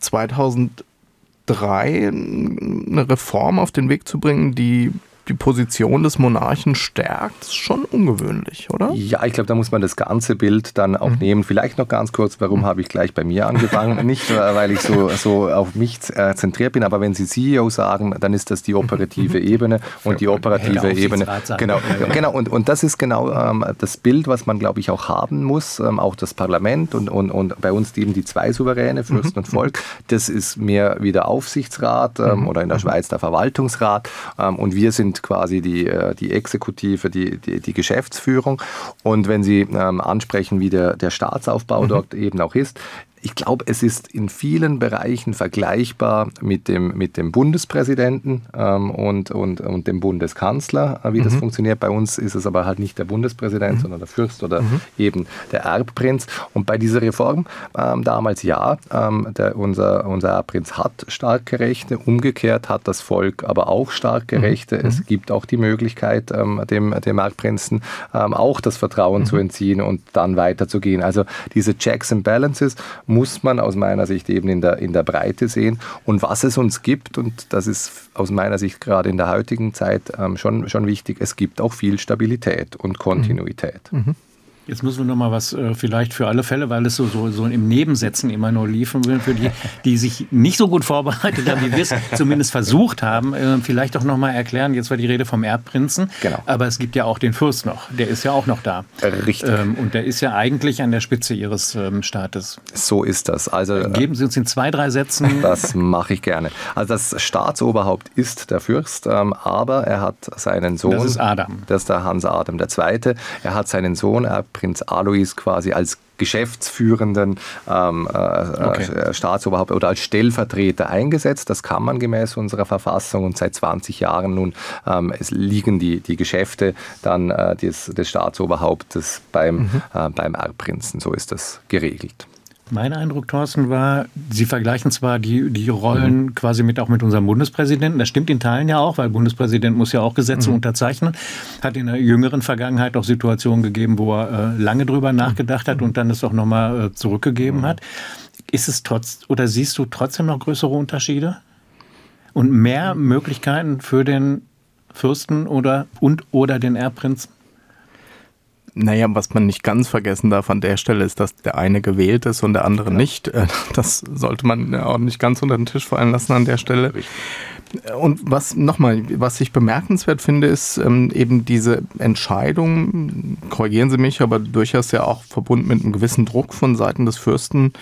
2003 eine Reform auf den Weg zu bringen, die die Position des Monarchen stärkt, ist schon ungewöhnlich, oder? Ja, ich glaube, da muss man das ganze Bild dann auch mhm. nehmen. Vielleicht noch ganz kurz, warum mhm. habe ich gleich bei mir angefangen? Nicht, äh, weil ich so, so auf mich äh, zentriert bin, aber wenn Sie CEO sagen, dann ist das die operative mhm. Ebene und die operative Ebene. Genau, genau und, und das ist genau ähm, das Bild, was man, glaube ich, auch haben muss, ähm, auch das Parlament und, und, und bei uns eben die zwei Souveräne, Fürsten mhm. und Volk. Das ist mehr wie der Aufsichtsrat ähm, mhm. oder in der Schweiz der Verwaltungsrat ähm, und wir sind sind quasi die, äh, die Exekutive, die, die, die Geschäftsführung. Und wenn Sie ähm, ansprechen, wie der, der Staatsaufbau mhm. dort eben auch ist, ich glaube, es ist in vielen Bereichen vergleichbar mit dem, mit dem Bundespräsidenten ähm, und, und, und dem Bundeskanzler, äh, wie mhm. das funktioniert. Bei uns ist es aber halt nicht der Bundespräsident, mhm. sondern der Fürst oder mhm. eben der Erbprinz. Und bei dieser Reform ähm, damals ja, ähm, der, unser, unser Erbprinz hat starke Rechte, umgekehrt hat das Volk aber auch starke mhm. Rechte. Es mhm. gibt auch die Möglichkeit, ähm, dem, dem Erbprinzen ähm, auch das Vertrauen mhm. zu entziehen und dann weiterzugehen. Also diese Checks and Balances muss man aus meiner Sicht eben in der, in der Breite sehen. Und was es uns gibt, und das ist aus meiner Sicht gerade in der heutigen Zeit ähm, schon, schon wichtig, es gibt auch viel Stabilität und Kontinuität. Mhm. mhm. Jetzt müssen wir noch mal was äh, vielleicht für alle Fälle, weil es so, so, so im Nebensätzen immer nur liefen will, für die, die sich nicht so gut vorbereitet haben, wie wir es zumindest versucht haben, äh, vielleicht auch noch mal erklären. Jetzt war die Rede vom Erbprinzen, genau. aber es gibt ja auch den Fürst noch. Der ist ja auch noch da. Richtig. Ähm, und der ist ja eigentlich an der Spitze Ihres ähm, Staates. So ist das. Also äh, geben Sie uns in zwei, drei Sätzen. Das mache ich gerne. Also das Staatsoberhaupt ist der Fürst, ähm, aber er hat seinen Sohn. Das ist Adam. Das ist der Hans Adam II. Er hat seinen Sohn Erb Prinz Alois quasi als geschäftsführenden ähm, äh, okay. Äh, Staatsoberhaupt oder als Stellvertreter eingesetzt. Das kann man gemäß unserer Verfassung und seit 20 Jahren nun ähm, es liegen die, die Geschäfte dann äh, des, des Staatsoberhauptes beim, mhm. äh, beim Erbprinzen. So ist das geregelt. Mein Eindruck, Thorsten, war, Sie vergleichen zwar die, die Rollen mhm. quasi mit auch mit unserem Bundespräsidenten. Das stimmt in Teilen ja auch, weil Bundespräsident muss ja auch Gesetze mhm. unterzeichnen. Hat in der jüngeren Vergangenheit auch Situationen gegeben, wo er äh, lange drüber nachgedacht hat und dann es auch nochmal äh, zurückgegeben mhm. hat. Ist es trotz oder siehst du trotzdem noch größere Unterschiede und mehr Möglichkeiten für den Fürsten oder und oder den Erbprinzen? Naja, was man nicht ganz vergessen darf an der Stelle ist, dass der eine gewählt ist und der andere ja. nicht. Äh, das sollte man auch nicht ganz unter den Tisch fallen lassen an der Stelle. Und was nochmal, was ich bemerkenswert finde, ist ähm, eben diese Entscheidung, korrigieren Sie mich, aber durchaus ja auch verbunden mit einem gewissen Druck von Seiten des Fürsten,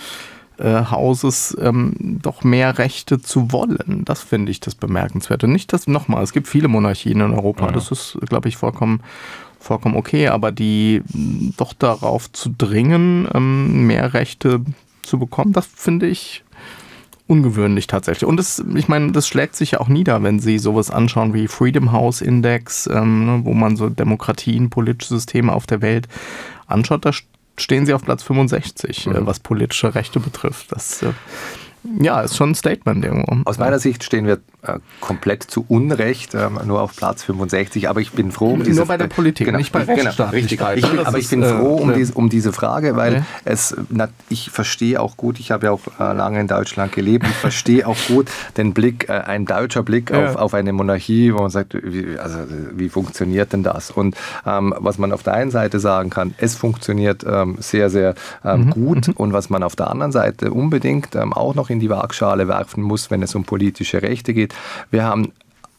Hauses ähm, doch mehr Rechte zu wollen. Das finde ich das Bemerkenswerte. Nicht, dass, nochmal, es gibt viele Monarchien in Europa, ja. das ist, glaube ich, vollkommen vollkommen okay, aber die doch darauf zu dringen, ähm, mehr Rechte zu bekommen, das finde ich ungewöhnlich tatsächlich. Und das, ich meine, das schlägt sich ja auch nieder, wenn Sie sowas anschauen wie Freedom House Index, ähm, ne, wo man so Demokratien, politische Systeme auf der Welt anschaut. Da stehen Sie auf Platz 65, äh, mhm. äh, was politische Rechte betrifft. Das äh, ja, ist schon ein Statement irgendwo. Aus meiner Sicht stehen wir äh, komplett zu Unrecht, äh, nur auf Platz 65, aber ich bin froh um diese... Nur bei der Politik, genau, nicht bei genau, Rechtsstaatlichkeit. Ich, aber ich bin froh um, äh, diese, um diese Frage, weil okay. es, na, ich verstehe auch gut, ich habe ja auch äh, lange in Deutschland gelebt, ich verstehe auch gut den Blick, äh, ein deutscher Blick ja. auf, auf eine Monarchie, wo man sagt, wie, also, wie funktioniert denn das? Und ähm, was man auf der einen Seite sagen kann, es funktioniert ähm, sehr, sehr ähm, mhm. gut mhm. und was man auf der anderen Seite unbedingt ähm, auch noch in die Waagschale werfen muss, wenn es um politische Rechte geht. Wir haben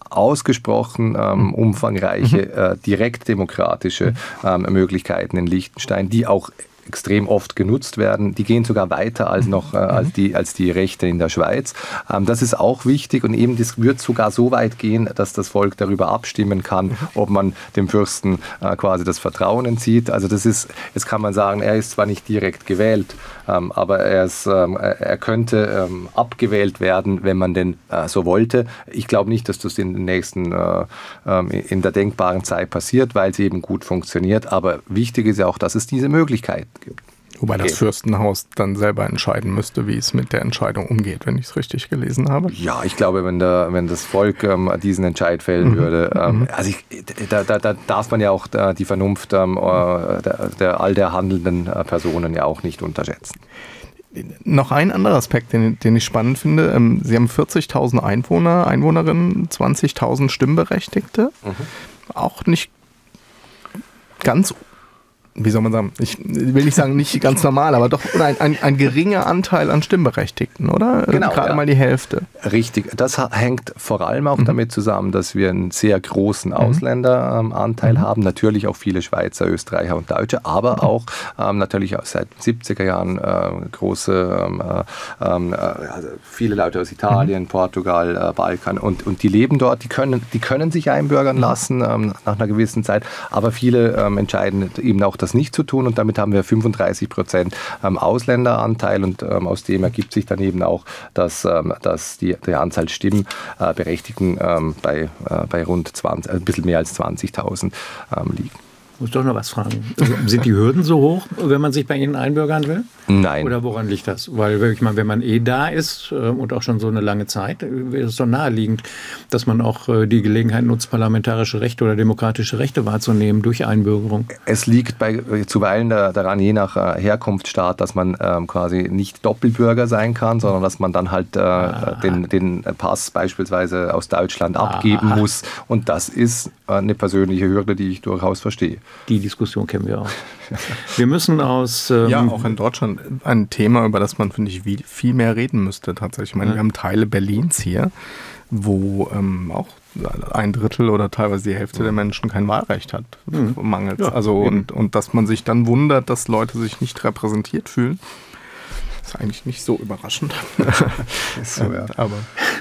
ausgesprochen ähm, mhm. umfangreiche, mhm. äh, direktdemokratische ähm, Möglichkeiten in Liechtenstein, die auch extrem oft genutzt werden. Die gehen sogar weiter als noch äh, als, die, als die Rechte in der Schweiz. Ähm, das ist auch wichtig und eben das wird sogar so weit gehen, dass das Volk darüber abstimmen kann, ob man dem Fürsten äh, quasi das Vertrauen entzieht. Also das ist, jetzt kann man sagen, er ist zwar nicht direkt gewählt, ähm, aber er, ist, ähm, er könnte ähm, abgewählt werden, wenn man denn äh, so wollte. Ich glaube nicht, dass das in den nächsten äh, ähm, in der denkbaren Zeit passiert, weil sie eben gut funktioniert. Aber wichtig ist ja auch, dass es diese Möglichkeit gibt. Wobei das Fürstenhaus dann selber entscheiden müsste, wie es mit der Entscheidung umgeht, wenn ich es richtig gelesen habe. Ja, ich glaube, wenn, der, wenn das Volk ähm, diesen Entscheid fällen mhm. würde, ähm, mhm. also ich, da, da, da, darf man ja auch äh, die Vernunft ähm, äh, der, der, all der handelnden äh, Personen ja auch nicht unterschätzen. Noch ein anderer Aspekt, den, den ich spannend finde. Ähm, Sie haben 40.000 Einwohner, Einwohnerinnen, 20.000 Stimmberechtigte. Mhm. Auch nicht ganz wie soll man sagen, ich will nicht sagen, nicht ganz normal, aber doch ein, ein, ein geringer Anteil an Stimmberechtigten, oder? Genau. Gerade ja. mal die Hälfte. Richtig. Das hängt vor allem auch mhm. damit zusammen, dass wir einen sehr großen mhm. Ausländeranteil mhm. haben. Natürlich auch viele Schweizer, Österreicher und Deutsche, aber mhm. auch ähm, natürlich auch seit den 70er Jahren äh, große, ähm, äh, ähm, äh, also viele Leute aus Italien, mhm. Portugal, äh, Balkan und, und die leben dort, die können, die können sich einbürgern mhm. lassen ähm, nach einer gewissen Zeit, aber viele ähm, entscheiden eben auch das nicht zu tun und damit haben wir 35 Prozent ähm, Ausländeranteil und ähm, aus dem ergibt sich dann eben auch, dass, ähm, dass die, die Anzahl Stimmberechtigten ähm, bei, äh, bei rund 20, ein bisschen mehr als 20.000 ähm, liegt muss doch noch was fragen. Also, sind die Hürden so hoch, wenn man sich bei Ihnen einbürgern will? Nein. Oder woran liegt das? Weil ich meine, wenn man eh da ist äh, und auch schon so eine lange Zeit, äh, ist es doch naheliegend, dass man auch äh, die Gelegenheit nutzt, parlamentarische Rechte oder demokratische Rechte wahrzunehmen durch Einbürgerung. Es liegt bei, zuweilen daran, je nach Herkunftsstaat, dass man ähm, quasi nicht Doppelbürger sein kann, sondern dass man dann halt äh, den, den Pass beispielsweise aus Deutschland abgeben Aha. muss. Und das ist eine persönliche Hürde, die ich durchaus verstehe. Die Diskussion kennen wir auch. Wir müssen aus. Ähm ja, auch in Deutschland ein Thema, über das man, finde ich, viel mehr reden müsste tatsächlich. Ich meine, ja. wir haben Teile Berlins hier, wo ähm, auch ein Drittel oder teilweise die Hälfte der Menschen kein Wahlrecht hat, mhm. mangels. Ja, also und, und dass man sich dann wundert, dass Leute sich nicht repräsentiert fühlen ist eigentlich nicht so überraschend. so, ja. Aber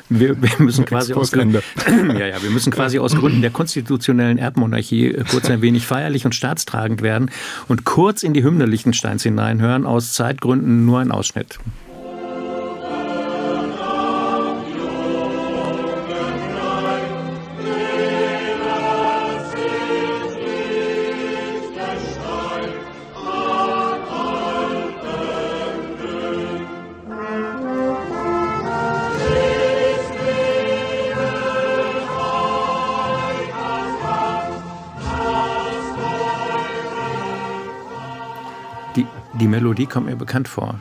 wir, wir müssen quasi aus Gründen, ja, ja, wir müssen quasi aus Gründen der konstitutionellen Erbmonarchie äh, kurz ein wenig feierlich und staatstragend werden und kurz in die Hymne Liechtensteins hineinhören. Aus Zeitgründen nur ein Ausschnitt. Die Melodie kommt mir bekannt vor.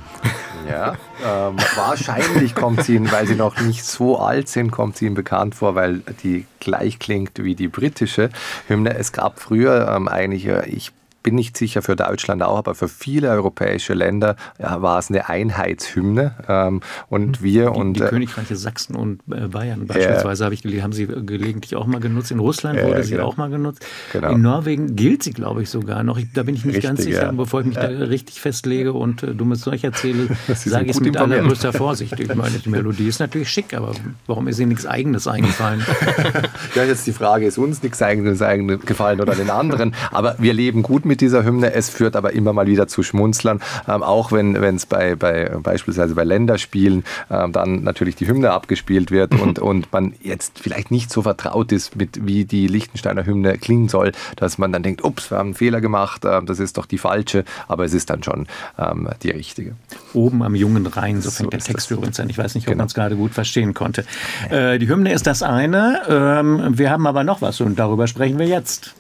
Ja, ähm, wahrscheinlich kommt sie Ihnen, weil Sie noch nicht so alt sind, kommt sie Ihnen bekannt vor, weil die gleich klingt wie die britische Hymne. Es gab früher ähm, eigentlich, ich bin nicht sicher für Deutschland auch, aber für viele europäische Länder war es eine Einheitshymne. Ähm, und hm. wir die, und die äh, Königreiche Sachsen und äh, Bayern beispielsweise habe ich gelesen, haben sie gelegentlich auch mal genutzt. In Russland wurde sie genau. auch mal genutzt. Genau. In Norwegen gilt sie, glaube ich, sogar noch. Ich, da bin ich nicht richtig, ganz sicher, ja. bevor ich mich da richtig festlege und äh, dummes Zeug erzähle, sage ich es mit allergrößter Vorsicht. Ich meine, die Melodie ist natürlich schick, aber warum ist ihr nichts Eigenes eingefallen? ja, jetzt die Frage, ist uns nichts Eigenes eingefallen oder den anderen? Aber wir leben gut mit dieser Hymne. Es führt aber immer mal wieder zu Schmunzlern, ähm, auch wenn es bei, bei beispielsweise bei Länderspielen ähm, dann natürlich die Hymne abgespielt wird und, und man jetzt vielleicht nicht so vertraut ist mit, wie die Liechtensteiner Hymne klingen soll, dass man dann denkt, ups, wir haben einen Fehler gemacht, äh, das ist doch die falsche, aber es ist dann schon ähm, die richtige. Oben am jungen Rhein, so fängt so der Text übrigens an. Ich weiß nicht, ob genau. man es gerade gut verstehen konnte. Äh, die Hymne ist das eine. Ähm, wir haben aber noch was und darüber sprechen wir jetzt.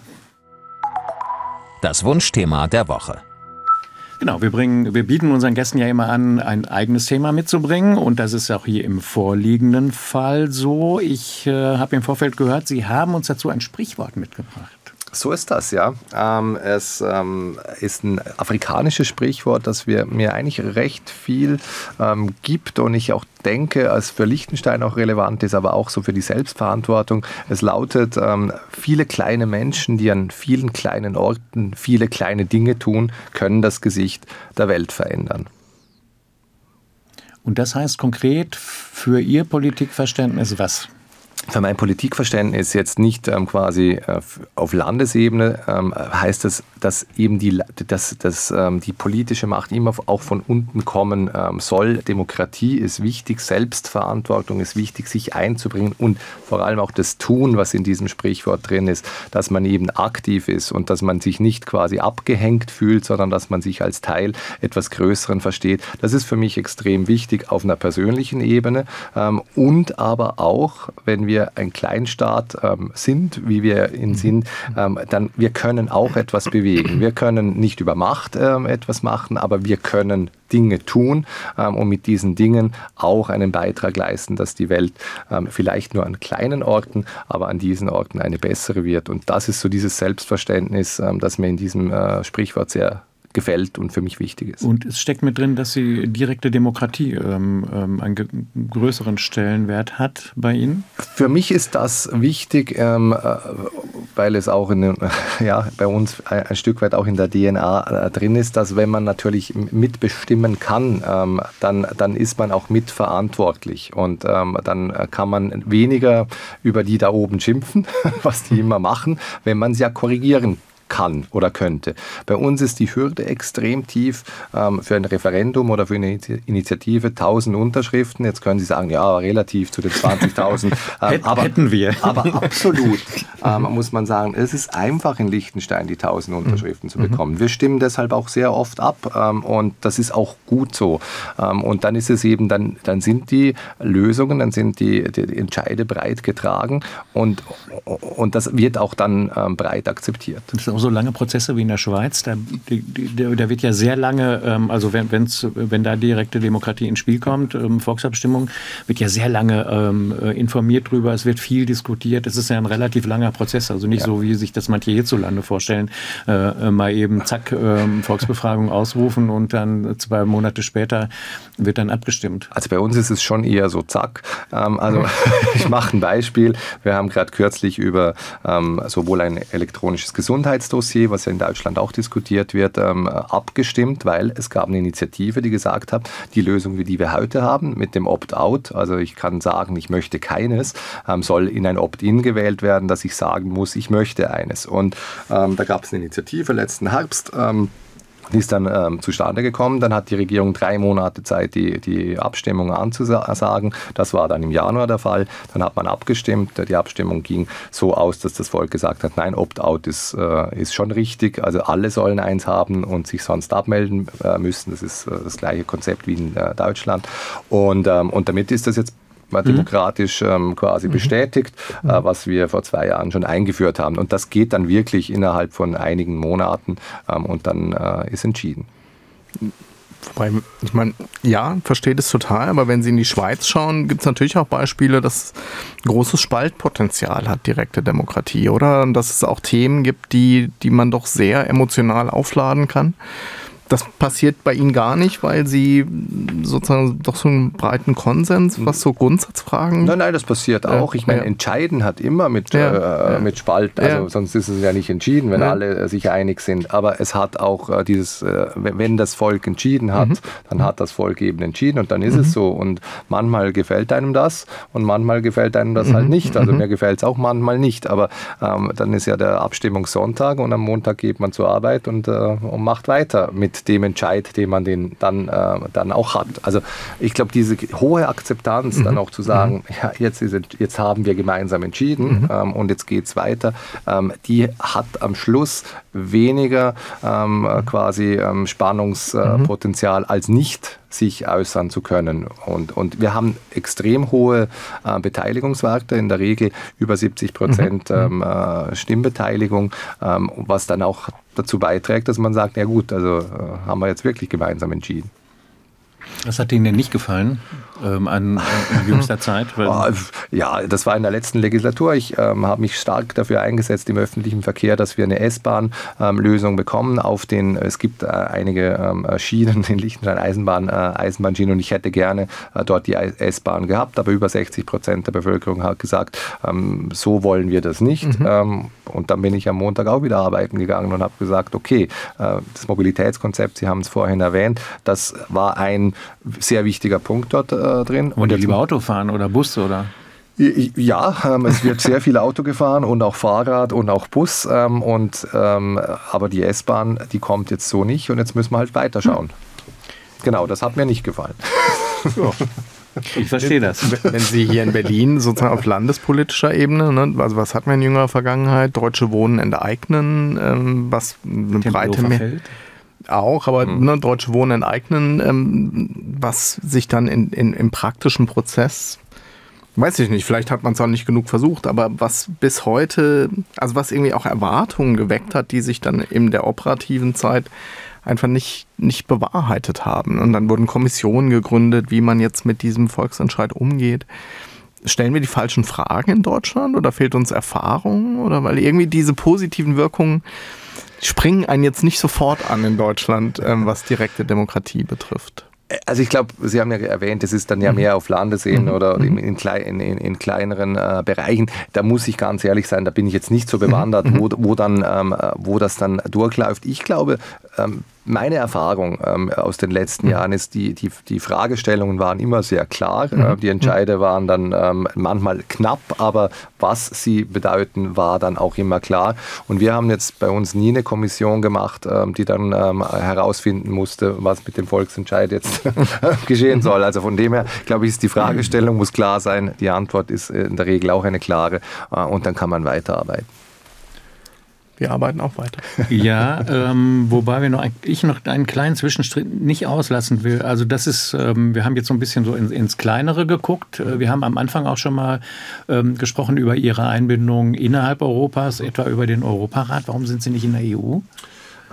Das Wunschthema der Woche. Genau, wir bringen, wir bieten unseren Gästen ja immer an, ein eigenes Thema mitzubringen und das ist auch hier im vorliegenden Fall so. Ich äh, habe im Vorfeld gehört, Sie haben uns dazu ein Sprichwort mitgebracht. So ist das, ja. Ähm, es ähm, ist ein afrikanisches Sprichwort, das wir, mir eigentlich recht viel ähm, gibt und ich auch denke, als für Liechtenstein auch relevant ist, aber auch so für die Selbstverantwortung. Es lautet, ähm, viele kleine Menschen, die an vielen kleinen Orten viele kleine Dinge tun, können das Gesicht der Welt verändern. Und das heißt konkret für Ihr Politikverständnis was? Für mein Politikverständnis jetzt nicht ähm, quasi äh, auf Landesebene ähm, heißt das, dass eben die, dass, dass, ähm, die politische Macht immer auch von unten kommen ähm, soll. Demokratie ist wichtig, Selbstverantwortung ist wichtig, sich einzubringen und vor allem auch das Tun, was in diesem Sprichwort drin ist, dass man eben aktiv ist und dass man sich nicht quasi abgehängt fühlt, sondern dass man sich als Teil etwas Größeren versteht. Das ist für mich extrem wichtig auf einer persönlichen Ebene ähm, und aber auch, wenn wir wir ein Kleinstaat ähm, sind, wie wir ihn mhm. sind, ähm, dann wir können auch etwas bewegen. Wir können nicht über Macht ähm, etwas machen, aber wir können Dinge tun ähm, und mit diesen Dingen auch einen Beitrag leisten, dass die Welt ähm, vielleicht nur an kleinen Orten, aber an diesen Orten eine bessere wird. Und das ist so dieses Selbstverständnis, ähm, das mir in diesem äh, Sprichwort sehr gefällt und für mich wichtig ist. Und es steckt mit drin, dass die direkte Demokratie ähm, ähm einen größeren Stellenwert hat bei Ihnen? Für mich ist das wichtig, ähm, äh, weil es auch in, ja, bei uns ein Stück weit auch in der DNA äh, drin ist, dass wenn man natürlich mitbestimmen kann, ähm, dann, dann ist man auch mitverantwortlich und ähm, dann kann man weniger über die da oben schimpfen, was die immer machen, wenn man es ja korrigieren kann oder könnte. Bei uns ist die Hürde extrem tief ähm, für ein Referendum oder für eine Initiative 1000 Unterschriften. Jetzt können Sie sagen, ja, relativ zu den 20.000. Ähm, aber, Hätten wir. Aber absolut ähm, muss man sagen, es ist einfach in Liechtenstein die 1000 Unterschriften mhm. zu bekommen. Wir stimmen deshalb auch sehr oft ab ähm, und das ist auch gut so. Ähm, und dann ist es eben, dann, dann sind die Lösungen, dann sind die, die Entscheide breit getragen und, und das wird auch dann ähm, breit akzeptiert. Das ist auch so lange Prozesse wie in der Schweiz. Da, da wird ja sehr lange, ähm, also wenn, wenn's, wenn da direkte Demokratie ins Spiel kommt, ähm, Volksabstimmung, wird ja sehr lange ähm, äh, informiert drüber. Es wird viel diskutiert. Es ist ja ein relativ langer Prozess, also nicht ja. so, wie sich das manche hierzulande vorstellen. Äh, äh mal eben zack, äh, Volksbefragung ausrufen und dann zwei Monate später wird dann abgestimmt. Also bei uns ist es schon eher so zack. Ähm, also ich mache ein Beispiel. Wir haben gerade kürzlich über ähm, sowohl ein elektronisches Gesundheits Dossier, was ja in Deutschland auch diskutiert wird, ähm, abgestimmt, weil es gab eine Initiative, die gesagt hat, die Lösung, wie die wir heute haben, mit dem Opt-out, also ich kann sagen, ich möchte keines, ähm, soll in ein Opt-in gewählt werden, dass ich sagen muss, ich möchte eines. Und ähm, da gab es eine Initiative letzten Herbst. Die ist dann ähm, zustande gekommen. Dann hat die Regierung drei Monate Zeit, die, die Abstimmung anzusagen. Das war dann im Januar der Fall. Dann hat man abgestimmt. Die Abstimmung ging so aus, dass das Volk gesagt hat, nein, Opt-out ist, äh, ist schon richtig. Also alle sollen eins haben und sich sonst abmelden äh, müssen. Das ist äh, das gleiche Konzept wie in äh, Deutschland. Und, ähm, und damit ist das jetzt. Demokratisch ähm, quasi mhm. bestätigt, äh, mhm. was wir vor zwei Jahren schon eingeführt haben. Und das geht dann wirklich innerhalb von einigen Monaten ähm, und dann äh, ist entschieden. Wobei, ich meine, ja, verstehe das total, aber wenn Sie in die Schweiz schauen, gibt es natürlich auch Beispiele, dass großes Spaltpotenzial hat, direkte Demokratie, oder? Und dass es auch Themen gibt, die, die man doch sehr emotional aufladen kann. Das passiert bei Ihnen gar nicht, weil Sie sozusagen doch so einen breiten Konsens, was so Grundsatzfragen. Nein, nein, das passiert auch. Ich meine, ja. entscheiden hat immer mit, ja, äh, mit Spalt, also sonst ist es ja nicht entschieden, wenn alle äh, sich einig sind. Aber es hat auch äh, dieses, äh, wenn das Volk entschieden hat, mhm. dann hat das Volk eben entschieden und dann ist mhm. es so. Und manchmal gefällt einem das und manchmal gefällt einem das halt mhm. halt nicht. Also mhm. mir gefällt es auch manchmal nicht. Aber ähm, dann ist ja der Abstimmungssonntag und am Montag geht man zur Arbeit und, äh, und macht weiter mit dem Entscheid, den man den dann, äh, dann auch hat. Also ich glaube, diese hohe Akzeptanz mhm. dann auch zu sagen, mhm. ja, jetzt, ist, jetzt haben wir gemeinsam entschieden mhm. ähm, und jetzt geht es weiter, ähm, die hat am Schluss weniger ähm, quasi ähm, Spannungspotenzial als nicht sich äußern zu können. Und, und wir haben extrem hohe äh, Beteiligungswerte, in der Regel über 70 Prozent mhm. ähm, äh, Stimmbeteiligung, ähm, was dann auch dazu beiträgt, dass man sagt, ja gut, also äh, haben wir jetzt wirklich gemeinsam entschieden. Was hat Ihnen denn nicht gefallen ähm, an, in jüngster Zeit? Oh, ja, das war in der letzten Legislatur. Ich ähm, habe mich stark dafür eingesetzt im öffentlichen Verkehr, dass wir eine S-Bahn-Lösung ähm, bekommen. Auf den, es gibt äh, einige ähm, Schienen in Liechtenstein, Eisenbahn, äh, Eisenbahnschienen und ich hätte gerne äh, dort die S-Bahn gehabt, aber über 60 Prozent der Bevölkerung hat gesagt, ähm, so wollen wir das nicht. Mhm. Und dann bin ich am Montag auch wieder arbeiten gegangen und habe gesagt, okay, äh, das Mobilitätskonzept, Sie haben es vorhin erwähnt, das war ein sehr wichtiger Punkt dort äh, drin. Und, und lieber Auto fahren oder Bus oder? Ja, ähm, es wird sehr viel Auto gefahren und auch Fahrrad und auch Bus. Ähm, und, ähm, aber die S-Bahn, die kommt jetzt so nicht und jetzt müssen wir halt weiterschauen. Hm. Genau, das hat mir nicht gefallen. Ja. Ich verstehe das. Wenn Sie hier in Berlin sozusagen auf landespolitischer Ebene, ne, also was hatten wir in jüngerer Vergangenheit? Deutsche Wohnen enteignen, ähm, was eine breite mehr auch, aber mhm. ne, Deutsche Wohnen enteignen, ähm, was sich dann in, in, im praktischen Prozess, weiß ich nicht, vielleicht hat man es auch nicht genug versucht, aber was bis heute, also was irgendwie auch Erwartungen geweckt hat, die sich dann in der operativen Zeit einfach nicht, nicht bewahrheitet haben. Und dann wurden Kommissionen gegründet, wie man jetzt mit diesem Volksentscheid umgeht. Stellen wir die falschen Fragen in Deutschland oder fehlt uns Erfahrung? Oder weil irgendwie diese positiven Wirkungen springen einen jetzt nicht sofort an in Deutschland, ähm, was direkte Demokratie betrifft. Also ich glaube, Sie haben ja erwähnt, es ist dann ja mhm. mehr auf Landesebene mhm. oder in, in, in, in kleineren äh, Bereichen. Da muss ich ganz ehrlich sein, da bin ich jetzt nicht so bewandert, mhm. wo, wo, dann, ähm, wo das dann durchläuft. Ich glaube, ähm, meine Erfahrung ähm, aus den letzten mhm. Jahren ist, die, die, die Fragestellungen waren immer sehr klar. Mhm. Äh, die Entscheide waren dann ähm, manchmal knapp, aber was sie bedeuten, war dann auch immer klar. Und wir haben jetzt bei uns nie eine Kommission gemacht, ähm, die dann ähm, herausfinden musste, was mit dem Volksentscheid jetzt geschehen mhm. soll. Also von dem her, glaube ich, ist die Fragestellung muss klar sein. Die Antwort ist in der Regel auch eine klare. Äh, und dann kann man weiterarbeiten wir arbeiten auch weiter. Ja, ähm, wobei wir noch, ich noch einen kleinen Zwischenschritt nicht auslassen will. Also das ist, ähm, wir haben jetzt so ein bisschen so ins, ins Kleinere geguckt. Äh, wir haben am Anfang auch schon mal ähm, gesprochen über Ihre Einbindung innerhalb Europas, etwa über den Europarat. Warum sind Sie nicht in der EU?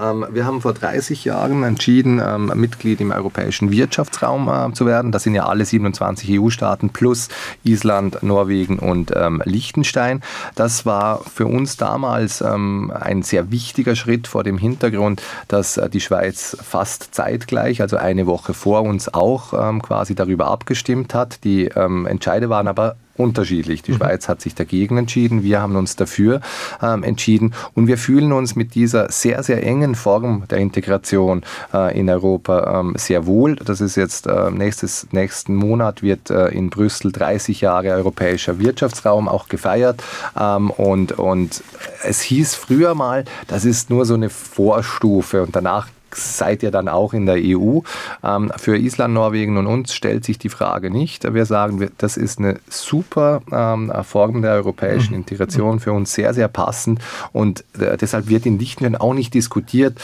Ähm, wir haben vor 30 Jahren entschieden, ähm, Mitglied im europäischen Wirtschaftsraum äh, zu werden. Das sind ja alle 27 EU-Staaten plus Island, Norwegen und ähm, Liechtenstein. Das war für uns damals ein sehr wichtiger Schritt vor dem Hintergrund, dass äh, die Schweiz fast zeitgleich, also eine Woche vor uns auch quasi darüber abgestimmt hat. Die Entscheide waren aber unterschiedlich. Die mhm. Schweiz hat sich dagegen entschieden, wir haben uns dafür ähm, entschieden und wir fühlen uns mit dieser sehr, sehr engen Form der Integration äh, in Europa ähm, sehr wohl. Das ist jetzt äh, nächstes, nächsten Monat wird äh, in Brüssel 30 Jahre europäischer Wirtschaftsraum auch gefeiert ähm, und, und es hieß früher mal, das ist nur so eine Vorstufe und danach seid ihr dann auch in der EU. Ähm, für Island, Norwegen und uns stellt sich die Frage nicht. Wir sagen, das ist eine super ähm, Form der europäischen mhm. Integration, für uns sehr, sehr passend und äh, deshalb wird in Liechtenstein auch nicht diskutiert,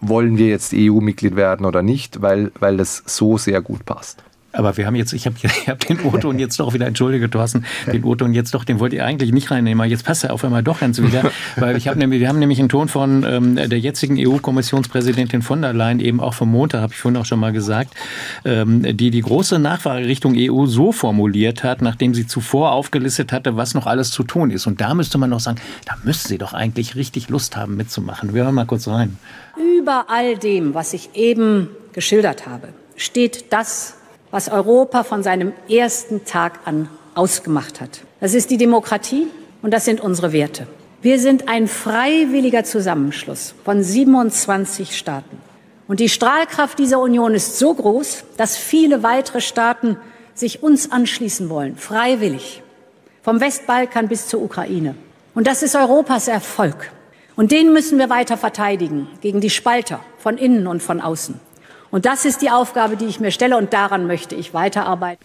wollen wir jetzt EU-Mitglied werden oder nicht, weil, weil das so sehr gut passt. Aber wir haben jetzt, ich habe hab den O-Ton jetzt doch wieder, entschuldige Thorsten, den O-Ton jetzt doch, den wollte ihr eigentlich nicht reinnehmen, aber jetzt passt er auf einmal doch ganz wieder, weil ich habe nämlich, wir haben nämlich einen Ton von ähm, der jetzigen EU-Kommissionspräsidentin von der Leyen, eben auch vom Montag, habe ich vorhin auch schon mal gesagt, ähm, die die große Nachfrage Richtung EU so formuliert hat, nachdem sie zuvor aufgelistet hatte, was noch alles zu tun ist. Und da müsste man doch sagen, da müsste sie doch eigentlich richtig Lust haben mitzumachen. Wir hören mal kurz rein. Über all dem, was ich eben geschildert habe, steht das was Europa von seinem ersten Tag an ausgemacht hat. Das ist die Demokratie und das sind unsere Werte. Wir sind ein freiwilliger Zusammenschluss von 27 Staaten. Und die Strahlkraft dieser Union ist so groß, dass viele weitere Staaten sich uns anschließen wollen, freiwillig. Vom Westbalkan bis zur Ukraine. Und das ist Europas Erfolg. Und den müssen wir weiter verteidigen gegen die Spalter von innen und von außen. Und das ist die Aufgabe, die ich mir stelle und daran möchte ich weiterarbeiten.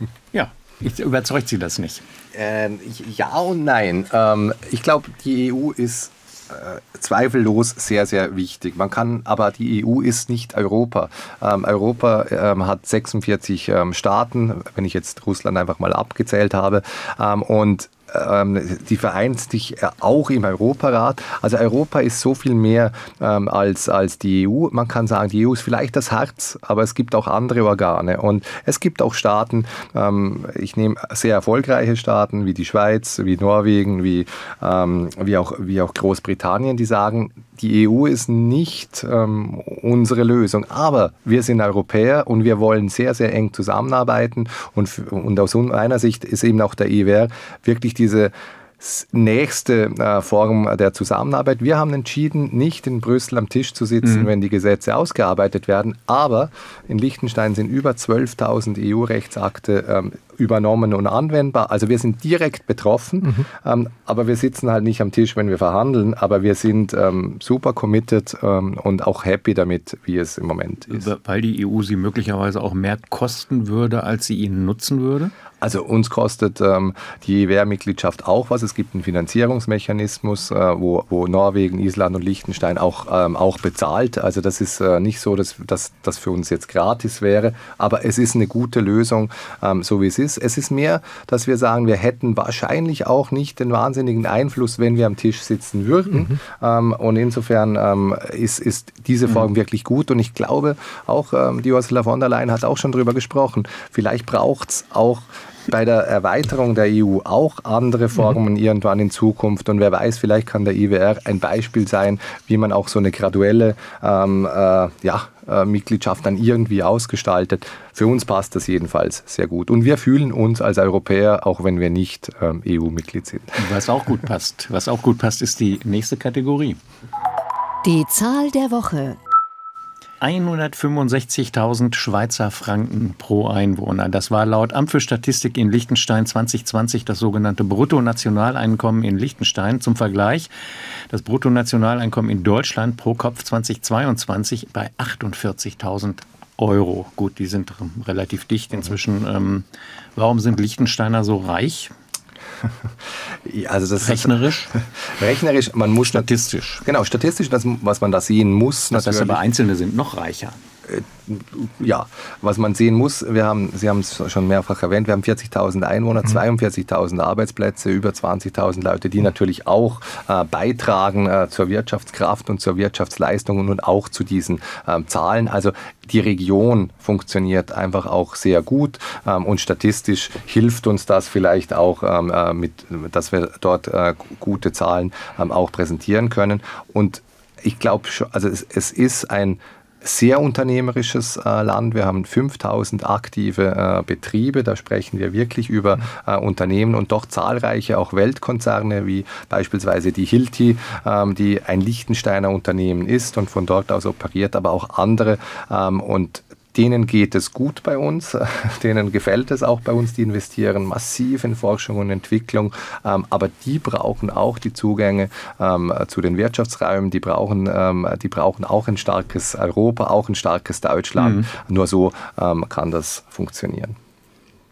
Ja, überzeugt Sie das nicht? Äh, ja und nein. Ähm, ich glaube, die EU ist äh, zweifellos sehr, sehr wichtig. Man kann, aber die EU ist nicht Europa. Ähm, Europa ähm, hat 46 ähm, Staaten, wenn ich jetzt Russland einfach mal abgezählt habe. Ähm, und ähm, die vereint sich auch im Europarat. Also Europa ist so viel mehr ähm, als, als die EU. Man kann sagen, die EU ist vielleicht das Herz, aber es gibt auch andere Organe. Und es gibt auch Staaten, ähm, ich nehme sehr erfolgreiche Staaten wie die Schweiz, wie Norwegen, wie, ähm, wie, auch, wie auch Großbritannien, die sagen, die EU ist nicht ähm, unsere Lösung, aber wir sind Europäer und wir wollen sehr, sehr eng zusammenarbeiten. Und, und aus meiner Sicht ist eben auch der IWR wirklich diese nächste äh, Form der Zusammenarbeit. Wir haben entschieden, nicht in Brüssel am Tisch zu sitzen, mhm. wenn die Gesetze ausgearbeitet werden, aber in Liechtenstein sind über 12.000 EU-Rechtsakte ähm, übernommen und anwendbar. Also wir sind direkt betroffen, mhm. ähm, aber wir sitzen halt nicht am Tisch, wenn wir verhandeln, aber wir sind ähm, super committed ähm, und auch happy damit, wie es im Moment ist. Weil die EU sie möglicherweise auch mehr kosten würde, als sie ihnen nutzen würde? Also uns kostet ähm, die EWR-Mitgliedschaft auch was. Es gibt einen Finanzierungsmechanismus, äh, wo, wo Norwegen, Island und Liechtenstein auch, ähm, auch bezahlt. Also das ist äh, nicht so, dass das für uns jetzt gratis wäre, aber es ist eine gute Lösung, ähm, so wie es ist. Es ist mehr, dass wir sagen, wir hätten wahrscheinlich auch nicht den wahnsinnigen Einfluss, wenn wir am Tisch sitzen würden. Mhm. Ähm, und insofern ähm, ist, ist diese Form mhm. wirklich gut. Und ich glaube, auch ähm, die Ursula von der Leyen hat auch schon darüber gesprochen. Vielleicht braucht es auch bei der Erweiterung der EU auch andere Formen mhm. irgendwann in Zukunft. Und wer weiß, vielleicht kann der IWR ein Beispiel sein, wie man auch so eine graduelle ähm, äh, ja, äh, Mitgliedschaft dann irgendwie ausgestaltet. Für uns passt das jedenfalls sehr gut. Und wir fühlen uns als Europäer, auch wenn wir nicht ähm, EU-Mitglied sind. Was auch gut passt, was auch gut passt, ist die nächste Kategorie. Die Zahl der Woche. 165.000 Schweizer Franken pro Einwohner. Das war laut Amt für Statistik in Liechtenstein 2020 das sogenannte Bruttonationaleinkommen in Liechtenstein. Zum Vergleich, das Bruttonationaleinkommen in Deutschland pro Kopf 2022 bei 48.000 Euro. Gut, die sind relativ dicht inzwischen. Ähm, warum sind Liechtensteiner so reich? Also das rechnerisch? Ist, rechnerisch, man muss statistisch. Genau, statistisch, das, was man da sehen muss. Das heißt aber Einzelne sind noch reicher. Äh, ja, was man sehen muss, wir haben, Sie haben es schon mehrfach erwähnt, wir haben 40.000 Einwohner, mhm. 42.000 Arbeitsplätze, über 20.000 Leute, die natürlich auch äh, beitragen äh, zur Wirtschaftskraft und zur Wirtschaftsleistung und auch zu diesen ähm, Zahlen. Also die Region funktioniert einfach auch sehr gut ähm, und statistisch hilft uns das vielleicht auch, ähm, äh, mit, dass wir dort äh, gute Zahlen ähm, auch präsentieren können. Und ich glaube, also es, es ist ein sehr unternehmerisches äh, Land. Wir haben 5000 aktive äh, Betriebe. Da sprechen wir wirklich über äh, Unternehmen und doch zahlreiche auch Weltkonzerne wie beispielsweise die Hilti, ähm, die ein Liechtensteiner Unternehmen ist und von dort aus operiert, aber auch andere. Ähm, und Denen geht es gut bei uns, denen gefällt es auch bei uns, die investieren massiv in Forschung und Entwicklung, ähm, aber die brauchen auch die Zugänge ähm, zu den Wirtschaftsräumen, die brauchen, ähm, die brauchen auch ein starkes Europa, auch ein starkes Deutschland. Mhm. Nur so kann das funktionieren.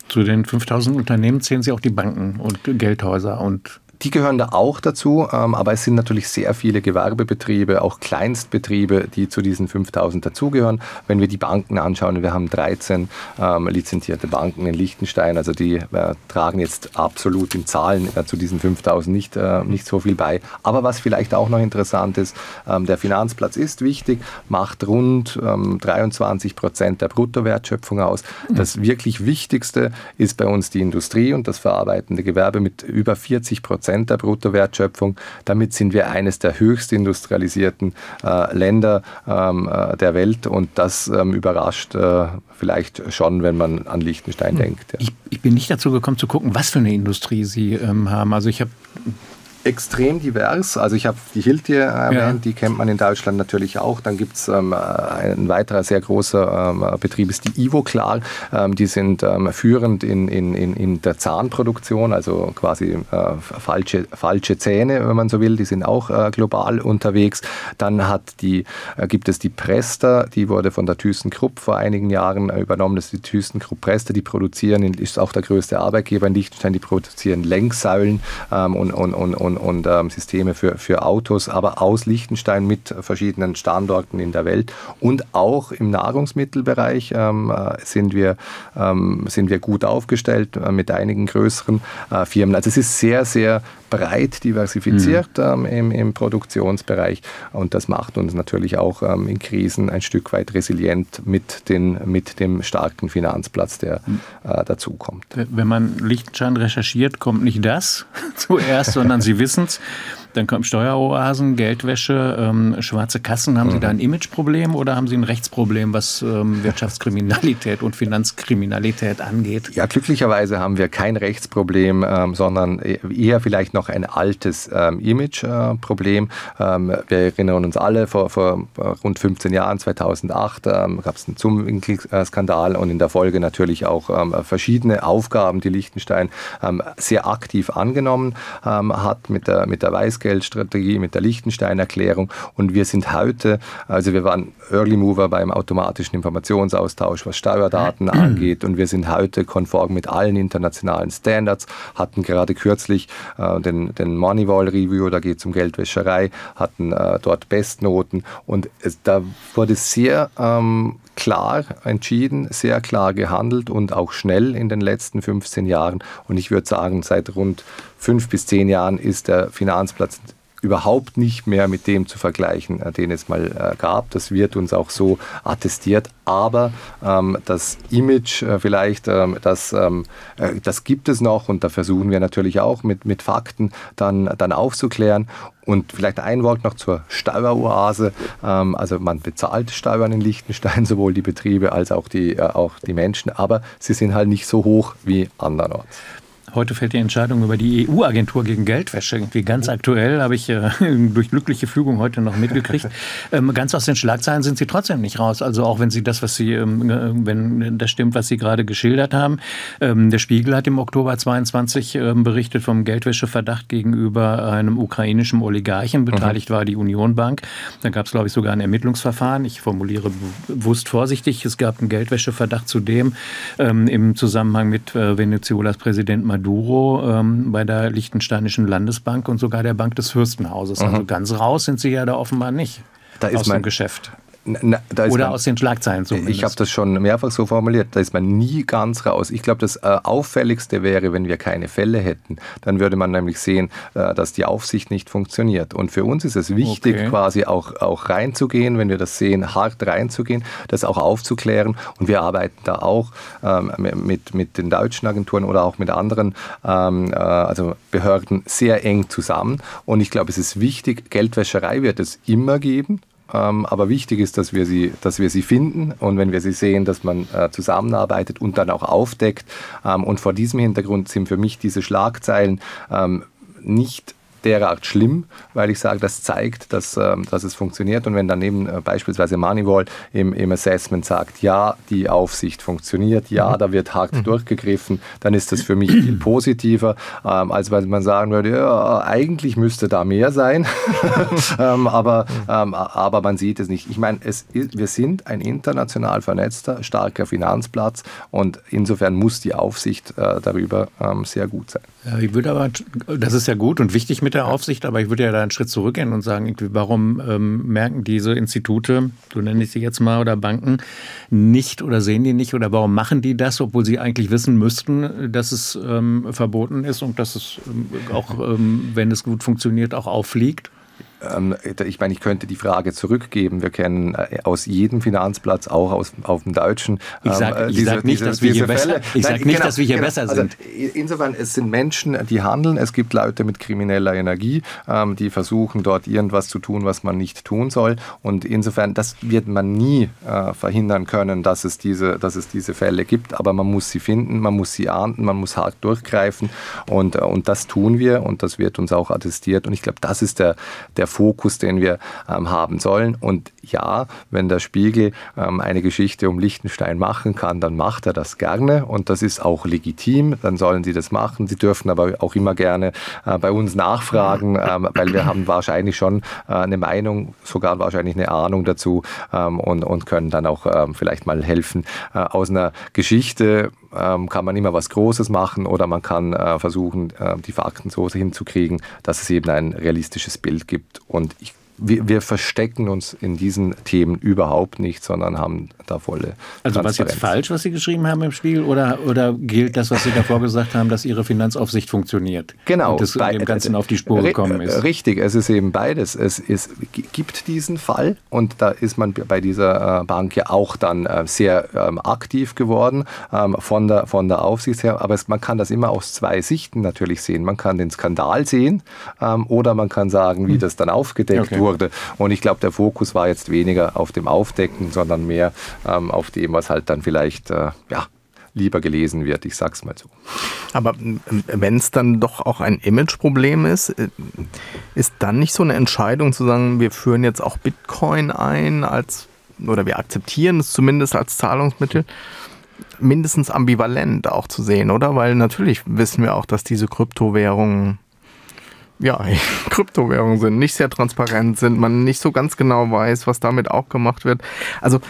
Zu den 5000 Unternehmen zählen Sie auch die Banken und Geldhäuser und die gehören da auch dazu, ähm, aber es sind natürlich sehr viele Gewerbebetriebe, auch Kleinstbetriebe, die zu diesen 5000 dazugehören. Wenn wir die Banken anschauen, wir haben 13 ähm, lizenzierte Banken in Liechtenstein, also die äh, tragen jetzt absolut in Zahlen äh, zu diesen 5000 nicht, äh, nicht so viel bei. Aber was vielleicht auch noch interessant ist, ähm, der Finanzplatz ist wichtig, macht rund 23 ähm, Prozent der Bruttowertschöpfung aus. Das wirklich Wichtigste ist bei uns die Industrie und das verarbeitende Gewerbe mit über 40 Prozent Prozent der Bruttowertschöpfung. Damit sind wir eines der höchst industrialisierten äh, Länder ähm, äh, der Welt und das ähm, überrascht äh, vielleicht schon, wenn man an Liechtenstein hm. denkt. Ja. Ich, ich, bin nicht dazu gekommen zu gucken, was für eine Industrie Sie ähm, haben. Also ich habe extrem divers. Also ich habe die Hiltier erwähnt, ja. die kennt man in Deutschland natürlich auch. Dann gibt es ähm, ein weiterer sehr großer ähm, Betrieb, ist die Ivoclar. Ähm, die sind ähm, führend in, in, in der Zahnproduktion, also quasi äh, falsche, falsche Zähne, wenn man so will. Die sind auch äh, global unterwegs. Dann hat die, äh, gibt es die Presta, die wurde von der ThyssenKrupp vor einigen Jahren äh, übernommen. Das ist die ThyssenKrupp Presta, die produzieren, ist auch der größte Arbeitgeber in Liechtenstein, die produzieren Lenksäulen ähm, und, und, und, und und ähm, Systeme für, für Autos, aber aus Liechtenstein mit verschiedenen Standorten in der Welt. Und auch im Nahrungsmittelbereich ähm, äh, sind, wir, ähm, sind wir gut aufgestellt äh, mit einigen größeren äh, Firmen. Also es ist sehr, sehr breit diversifiziert mhm. ähm, im, im, Produktionsbereich und das macht uns natürlich auch ähm, in Krisen ein Stück weit resilient mit, den, mit dem starken Finanzplatz, der mhm. äh, dazukommt. Wenn man Liechtenstein recherchiert, kommt nicht das zuerst, sondern Sie wissen es. Dann kommen Steueroasen, Geldwäsche, ähm, schwarze Kassen. Haben mhm. Sie da ein Imageproblem oder haben Sie ein Rechtsproblem, was ähm, Wirtschaftskriminalität und Finanzkriminalität angeht? Ja, glücklicherweise haben wir kein Rechtsproblem, ähm, sondern eher vielleicht noch ein altes ähm, Imageproblem. Ähm, wir erinnern uns alle, vor, vor rund 15 Jahren, 2008, ähm, gab es einen Zoom-Skandal und in der Folge natürlich auch verschiedene Aufgaben, die Liechtenstein sehr aktiv angenommen hat mit der, mit der Weißgeld Bußgeldstrategie, mit der Liechtenstein-Erklärung. Und wir sind heute, also wir waren Early Mover beim automatischen Informationsaustausch, was Steuerdaten angeht. Und wir sind heute konform mit allen internationalen Standards, hatten gerade kürzlich äh, den, den Moneyball Review, da geht es um Geldwäscherei, hatten äh, dort Bestnoten. Und es, da wurde sehr ähm, klar entschieden, sehr klar gehandelt und auch schnell in den letzten 15 Jahren. Und ich würde sagen, seit rund fünf bis zehn Jahren ist der Finanzplatz überhaupt nicht mehr mit dem zu vergleichen, äh, den es mal äh, gab. Das wird uns auch so attestiert. Aber ähm, das Image äh, vielleicht, ähm, das, ähm, äh, das gibt es noch und da versuchen wir natürlich auch mit, mit Fakten dann, dann aufzuklären. Und vielleicht ein Wort noch zur Steueroase. Ähm, also man bezahlt Steuern in Liechtenstein, sowohl die Betriebe als auch die, äh, auch die Menschen, aber sie sind halt nicht so hoch wie andernorts. Heute fällt die Entscheidung über die EU-Agentur gegen Geldwäsche. Irgendwie ganz aktuell, habe ich äh, durch glückliche Fügung heute noch mitgekriegt. Ähm, ganz aus den Schlagzeilen sind Sie trotzdem nicht raus. Also auch wenn Sie das, was Sie, ähm, äh, wenn das stimmt, was Sie gerade geschildert haben. Ähm, der Spiegel hat im Oktober 22 ähm, berichtet vom Geldwäscheverdacht gegenüber einem ukrainischen Oligarchen. Beteiligt mhm. war die Unionbank. Da gab es, glaube ich, sogar ein Ermittlungsverfahren. Ich formuliere bewusst vorsichtig. Es gab einen Geldwäscheverdacht zudem ähm, im Zusammenhang mit äh, Venezuelas Präsident Maduro Maduro ähm, bei der Liechtensteinischen Landesbank und sogar der Bank des Fürstenhauses. Also mhm. Also ganz raus sind sie ja da offenbar nicht da aus mein, dem Geschäft. Na, Oder man, aus den Schlagzeilen zumindest. Ich habe das schon mehrfach so formuliert, da ist man nie ganz raus. Ich glaube, das äh, Auffälligste wäre, wenn wir keine Fälle hätten. Dann würde man nämlich sehen, äh, dass die Aufsicht nicht funktioniert. Und für uns ist es wichtig, okay. quasi auch, auch reinzugehen, wenn wir das sehen, hart reinzugehen, das auch aufzuklären. Und wir arbeiten da auch ähm, mit, mit den deutschen Agenturen oder auch mit anderen ähm, äh, also Behörden sehr eng zusammen. Und ich glaube, es ist wichtig, Geldwäscherei wird es immer geben. Ähm, aber wichtig ist, dass wir, sie, dass wir sie finden und wenn wir sie sehen, dass man äh, zusammenarbeitet und dann auch aufdeckt. Ähm, und vor diesem Hintergrund sind für mich diese Schlagzeilen ähm, nicht derart schlimm, weil ich sage, das zeigt, dass, ähm, dass es funktioniert. Und wenn daneben äh, beispielsweise Moneywall im, im Assessment sagt, ja, die Aufsicht funktioniert, ja, mhm. da wird hart mhm. durchgegriffen, dann ist das für mich viel positiver, ähm, als wenn man sagen würde, ja, eigentlich müsste da mehr sein, ähm, aber, ähm, aber man sieht es nicht. Ich meine, es wir sind ein international vernetzter, starker Finanzplatz und insofern muss die Aufsicht äh, darüber ähm, sehr gut sein. Ja, ich würde aber, das ist ja gut und wichtig mit der Aufsicht, aber ich würde ja da einen Schritt zurückgehen und sagen, warum ähm, merken diese Institute, so nenne ich sie jetzt mal, oder Banken, nicht oder sehen die nicht oder warum machen die das, obwohl sie eigentlich wissen müssten, dass es ähm, verboten ist und dass es ähm, auch, ähm, wenn es gut funktioniert, auch auffliegt? Ähm, ich meine, ich könnte die Frage zurückgeben. Wir kennen äh, aus jedem Finanzplatz, auch aus, auf dem Deutschen. Ich sage ähm, sag nicht, dass wir hier besser, ich sag nicht, genau, dass wir hier genau. besser also sind. Also insofern, es sind Menschen, die handeln. Es gibt Leute mit krimineller Energie, ähm, die versuchen, dort irgendwas zu tun, was man nicht tun soll. Und insofern, das wird man nie äh, verhindern können, dass es, diese, dass es diese Fälle gibt. Aber man muss sie finden, man muss sie ahnden, man muss hart durchgreifen. Und, äh, und das tun wir und das wird uns auch attestiert. Und ich glaube, das ist der, der Fokus, den wir ähm, haben sollen. Und ja, wenn der Spiegel ähm, eine Geschichte um Liechtenstein machen kann, dann macht er das gerne und das ist auch legitim. Dann sollen sie das machen. Sie dürfen aber auch immer gerne äh, bei uns nachfragen, äh, weil wir haben wahrscheinlich schon äh, eine Meinung, sogar wahrscheinlich eine Ahnung dazu ähm, und, und können dann auch ähm, vielleicht mal helfen. Äh, aus einer Geschichte ähm, kann man immer was Großes machen oder man kann äh, versuchen, äh, die Fakten so hinzukriegen, dass es eben ein realistisches Bild gibt. Und ich wir, wir, verstecken uns in diesen Themen überhaupt nicht, sondern haben da volle. Also was jetzt falsch, was Sie geschrieben haben im Spiel, oder, oder gilt das, was Sie davor gesagt haben, dass Ihre Finanzaufsicht funktioniert? Genau. Und das dem Ganzen auf die Spur gekommen ist. Richtig, es ist eben beides. Es ist, gibt diesen Fall und da ist man bei dieser äh, Bank ja auch dann äh, sehr ähm, aktiv geworden ähm, von, der, von der Aufsicht her. Aber es, man kann das immer aus zwei Sichten natürlich sehen. Man kann den Skandal sehen ähm, oder man kann sagen, wie hm. das dann aufgedeckt okay. wurde wurde. Und ich glaube, der Fokus war jetzt weniger auf dem Aufdecken, sondern mehr ähm, auf dem, was halt dann vielleicht äh, ja, lieber gelesen wird. Ich sag's mal so. Aber wenn es dann doch auch ein Imageproblem ist, äh, ist dann nicht so eine Entscheidung zu sagen, wir führen jetzt auch Bitcoin ein als oder wir akzeptieren es zumindest als Zahlungsmittel? mindestens ambivalent auch zu sehen, oder? Weil natürlich wissen wir auch, dass diese Kryptowährungen ja, Kryptowährungen sind, nicht sehr transparent sind, man nicht so ganz genau weiß, was damit auch gemacht wird. Also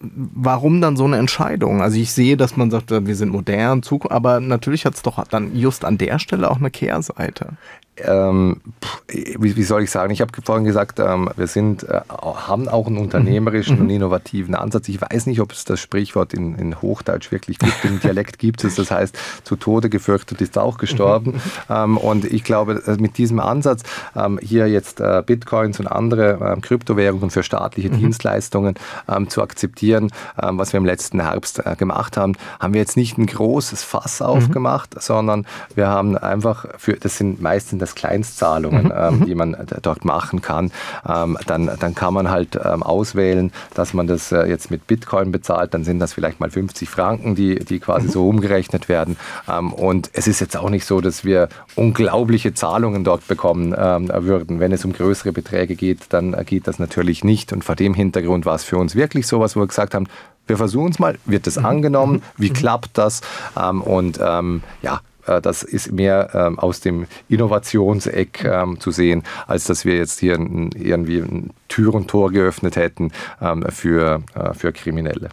warum dann so eine Entscheidung? Also ich sehe, dass man sagt, wir sind modern, aber natürlich hat es doch dann just an der Stelle auch eine Kehrseite ähm, wie, wie, soll ich sagen, ich habe vorhin gesagt, ähm, wir sind, äh, haben auch einen unternehmerischen mhm. und innovativen Ansatz. Ich weiß nicht, ob es das Sprichwort in, in Hochdeutsch wirklich gibt. Im Dialekt gibt es, das heißt, zu Tode gefürchtet ist auch gestorben. Mhm. Ähm, und ich glaube, äh, mit diesem Ansatz, ähm, hier jetzt äh, Bitcoins und andere ähm, Kryptowährungen für staatliche mhm. Dienstleistungen ähm, zu akzeptieren, was wir im letzten Herbst äh, gemacht haben, haben wir jetzt nicht ein großes Fass mhm. aufgemacht, sondern wir haben einfach für, das sind meistens das Kleinstzahlungen, mhm. ähm, mhm. die man dort machen kann. Ähm, dann, dann kann man halt ähm, auswählen, dass man das äh, jetzt mit Bitcoin bezahlt. Dann sind das vielleicht mal 50 Franken, die, die quasi mhm. so umgerechnet werden. Ähm, und es ist jetzt auch nicht so, dass wir unglaubliche Zahlungen dort bekommen ähm, würden. Wenn es um größere Beträge geht, dann geht das natürlich nicht. Und vor dem Hintergrund war es für uns wirklich so, was wir gesagt haben, wir versuchen es mal, wird das mhm. angenommen, mhm. wie klappt das? Ähm, und ähm, ja, äh, das ist mehr ähm, aus dem Innovationseck ähm, zu sehen, als dass wir jetzt hier irgendwie ein Tür und Tor geöffnet hätten ähm, für, äh, für Kriminelle.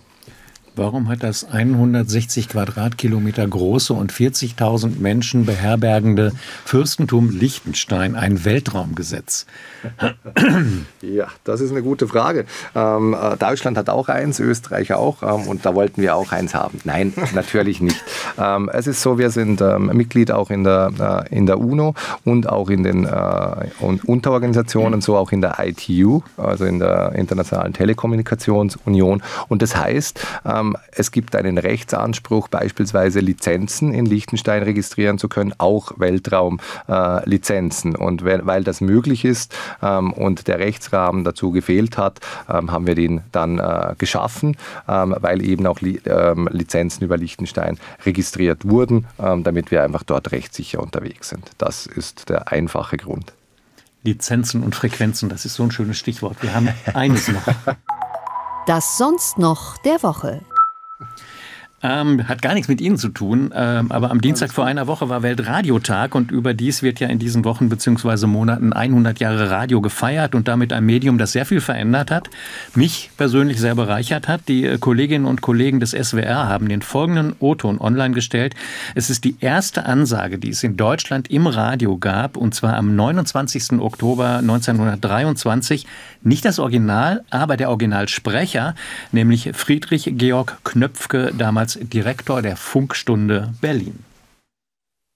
Warum hat das 160 Quadratkilometer große und 40.000 Menschen beherbergende Fürstentum Liechtenstein ein Weltraumgesetz? Ja, das ist eine gute Frage. Ähm, äh, Deutschland hat auch eins, Österreich auch ähm, und da wollten wir auch eins haben. Nein, natürlich nicht. Ähm, es ist so, wir sind ähm, Mitglied auch in der, äh, in der UNO und auch in den äh, Unterorganisationen, so auch in der ITU, also in der Internationalen Telekommunikationsunion. Und das heißt, ähm, Ähm, es gibt einen Rechtsanspruch, beispielsweise Lizenzen in Liechtenstein registrieren zu können, auch Weltraumlizenzen. und weil das möglich ist ähm, und der Rechtsrahmen dazu gefehlt hat, ähm, haben wir den dann äh, geschaffen, weil eben auch Lizenzen über Liechtenstein registriert wurden, damit wir einfach dort rechtssicher unterwegs sind. Das ist der einfache Grund. Lizenzen und Frequenzen, das ist so ein schönes Stichwort. Wir haben eines noch. Das sonst noch der Woche. Ähm, hat gar nichts mit Ihnen zu tun, ähm, aber am Dienstag vor einer Woche war Weltradiotag und überdies wird ja in diesen Wochen bzw. Monaten 100 Jahre Radio gefeiert und damit ein Medium, das sehr viel verändert hat, mich persönlich sehr bereichert hat. Die äh, Kolleginnen und Kollegen des SWR haben den folgenden O-Ton online gestellt. Es ist die erste Ansage, die es in Deutschland im Radio gab und zwar am 29. Oktober 1923. Nicht das Original, aber der Originalsprecher, nämlich Friedrich Georg Knöpfke, damals Direktor der Funkstunde Berlin.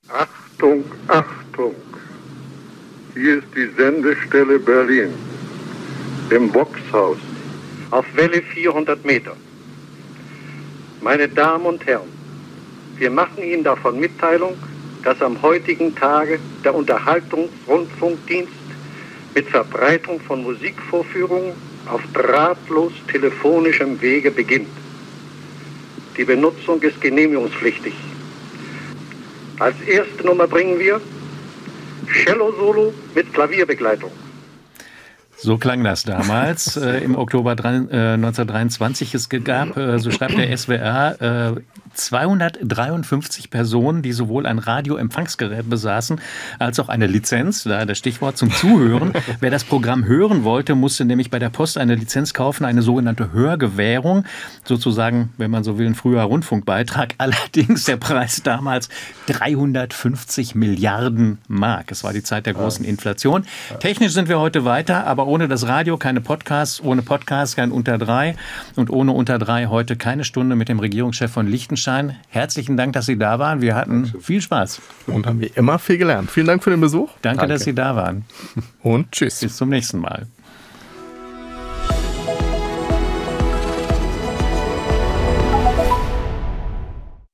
Achtung, Achtung! Hier ist die Sendestelle Berlin im Boxhaus auf Welle 400 Meter. Meine Damen und Herren, wir machen Ihnen davon Mitteilung, dass am heutigen Tage der Unterhaltungsrundfunkdienst mit Verbreitung von Musikvorführungen auf drahtlos telefonischem Wege beginnt. Die Benutzung ist genehmigungspflichtig. Als erste Nummer bringen wir Cello-Solo mit Klavierbegleitung. So klang das damals äh, im Oktober drei, äh, 1923. Es gab, äh, so schreibt der SWR, 253 Personen, die sowohl ein Radioempfangsgerät besaßen, als auch eine Lizenz, da das Stichwort zum Zuhören. Wer das Programm hören wollte, musste nämlich bei der Post eine Lizenz kaufen, eine sogenannte Hörgewährung, sozusagen, wenn man so will, ein früher Rundfunkbeitrag. Allerdings der Preis damals 350 Milliarden Mark. Es war die Zeit der großen Inflation. Technisch sind wir heute weiter, aber ohne das Radio keine Podcasts, ohne Podcasts kein Unter drei und ohne Unter drei heute keine Stunde mit dem Regierungschef von Liechtenstein Wittgenstein, herzlichen Dank, dass Sie da waren. Wir hatten viel Spaß. Und haben wir immer viel gelernt. Vielen Dank für den Besuch. Danke, Danke. dass Sie da waren. Und tschüss. Bis zum nächsten Mal.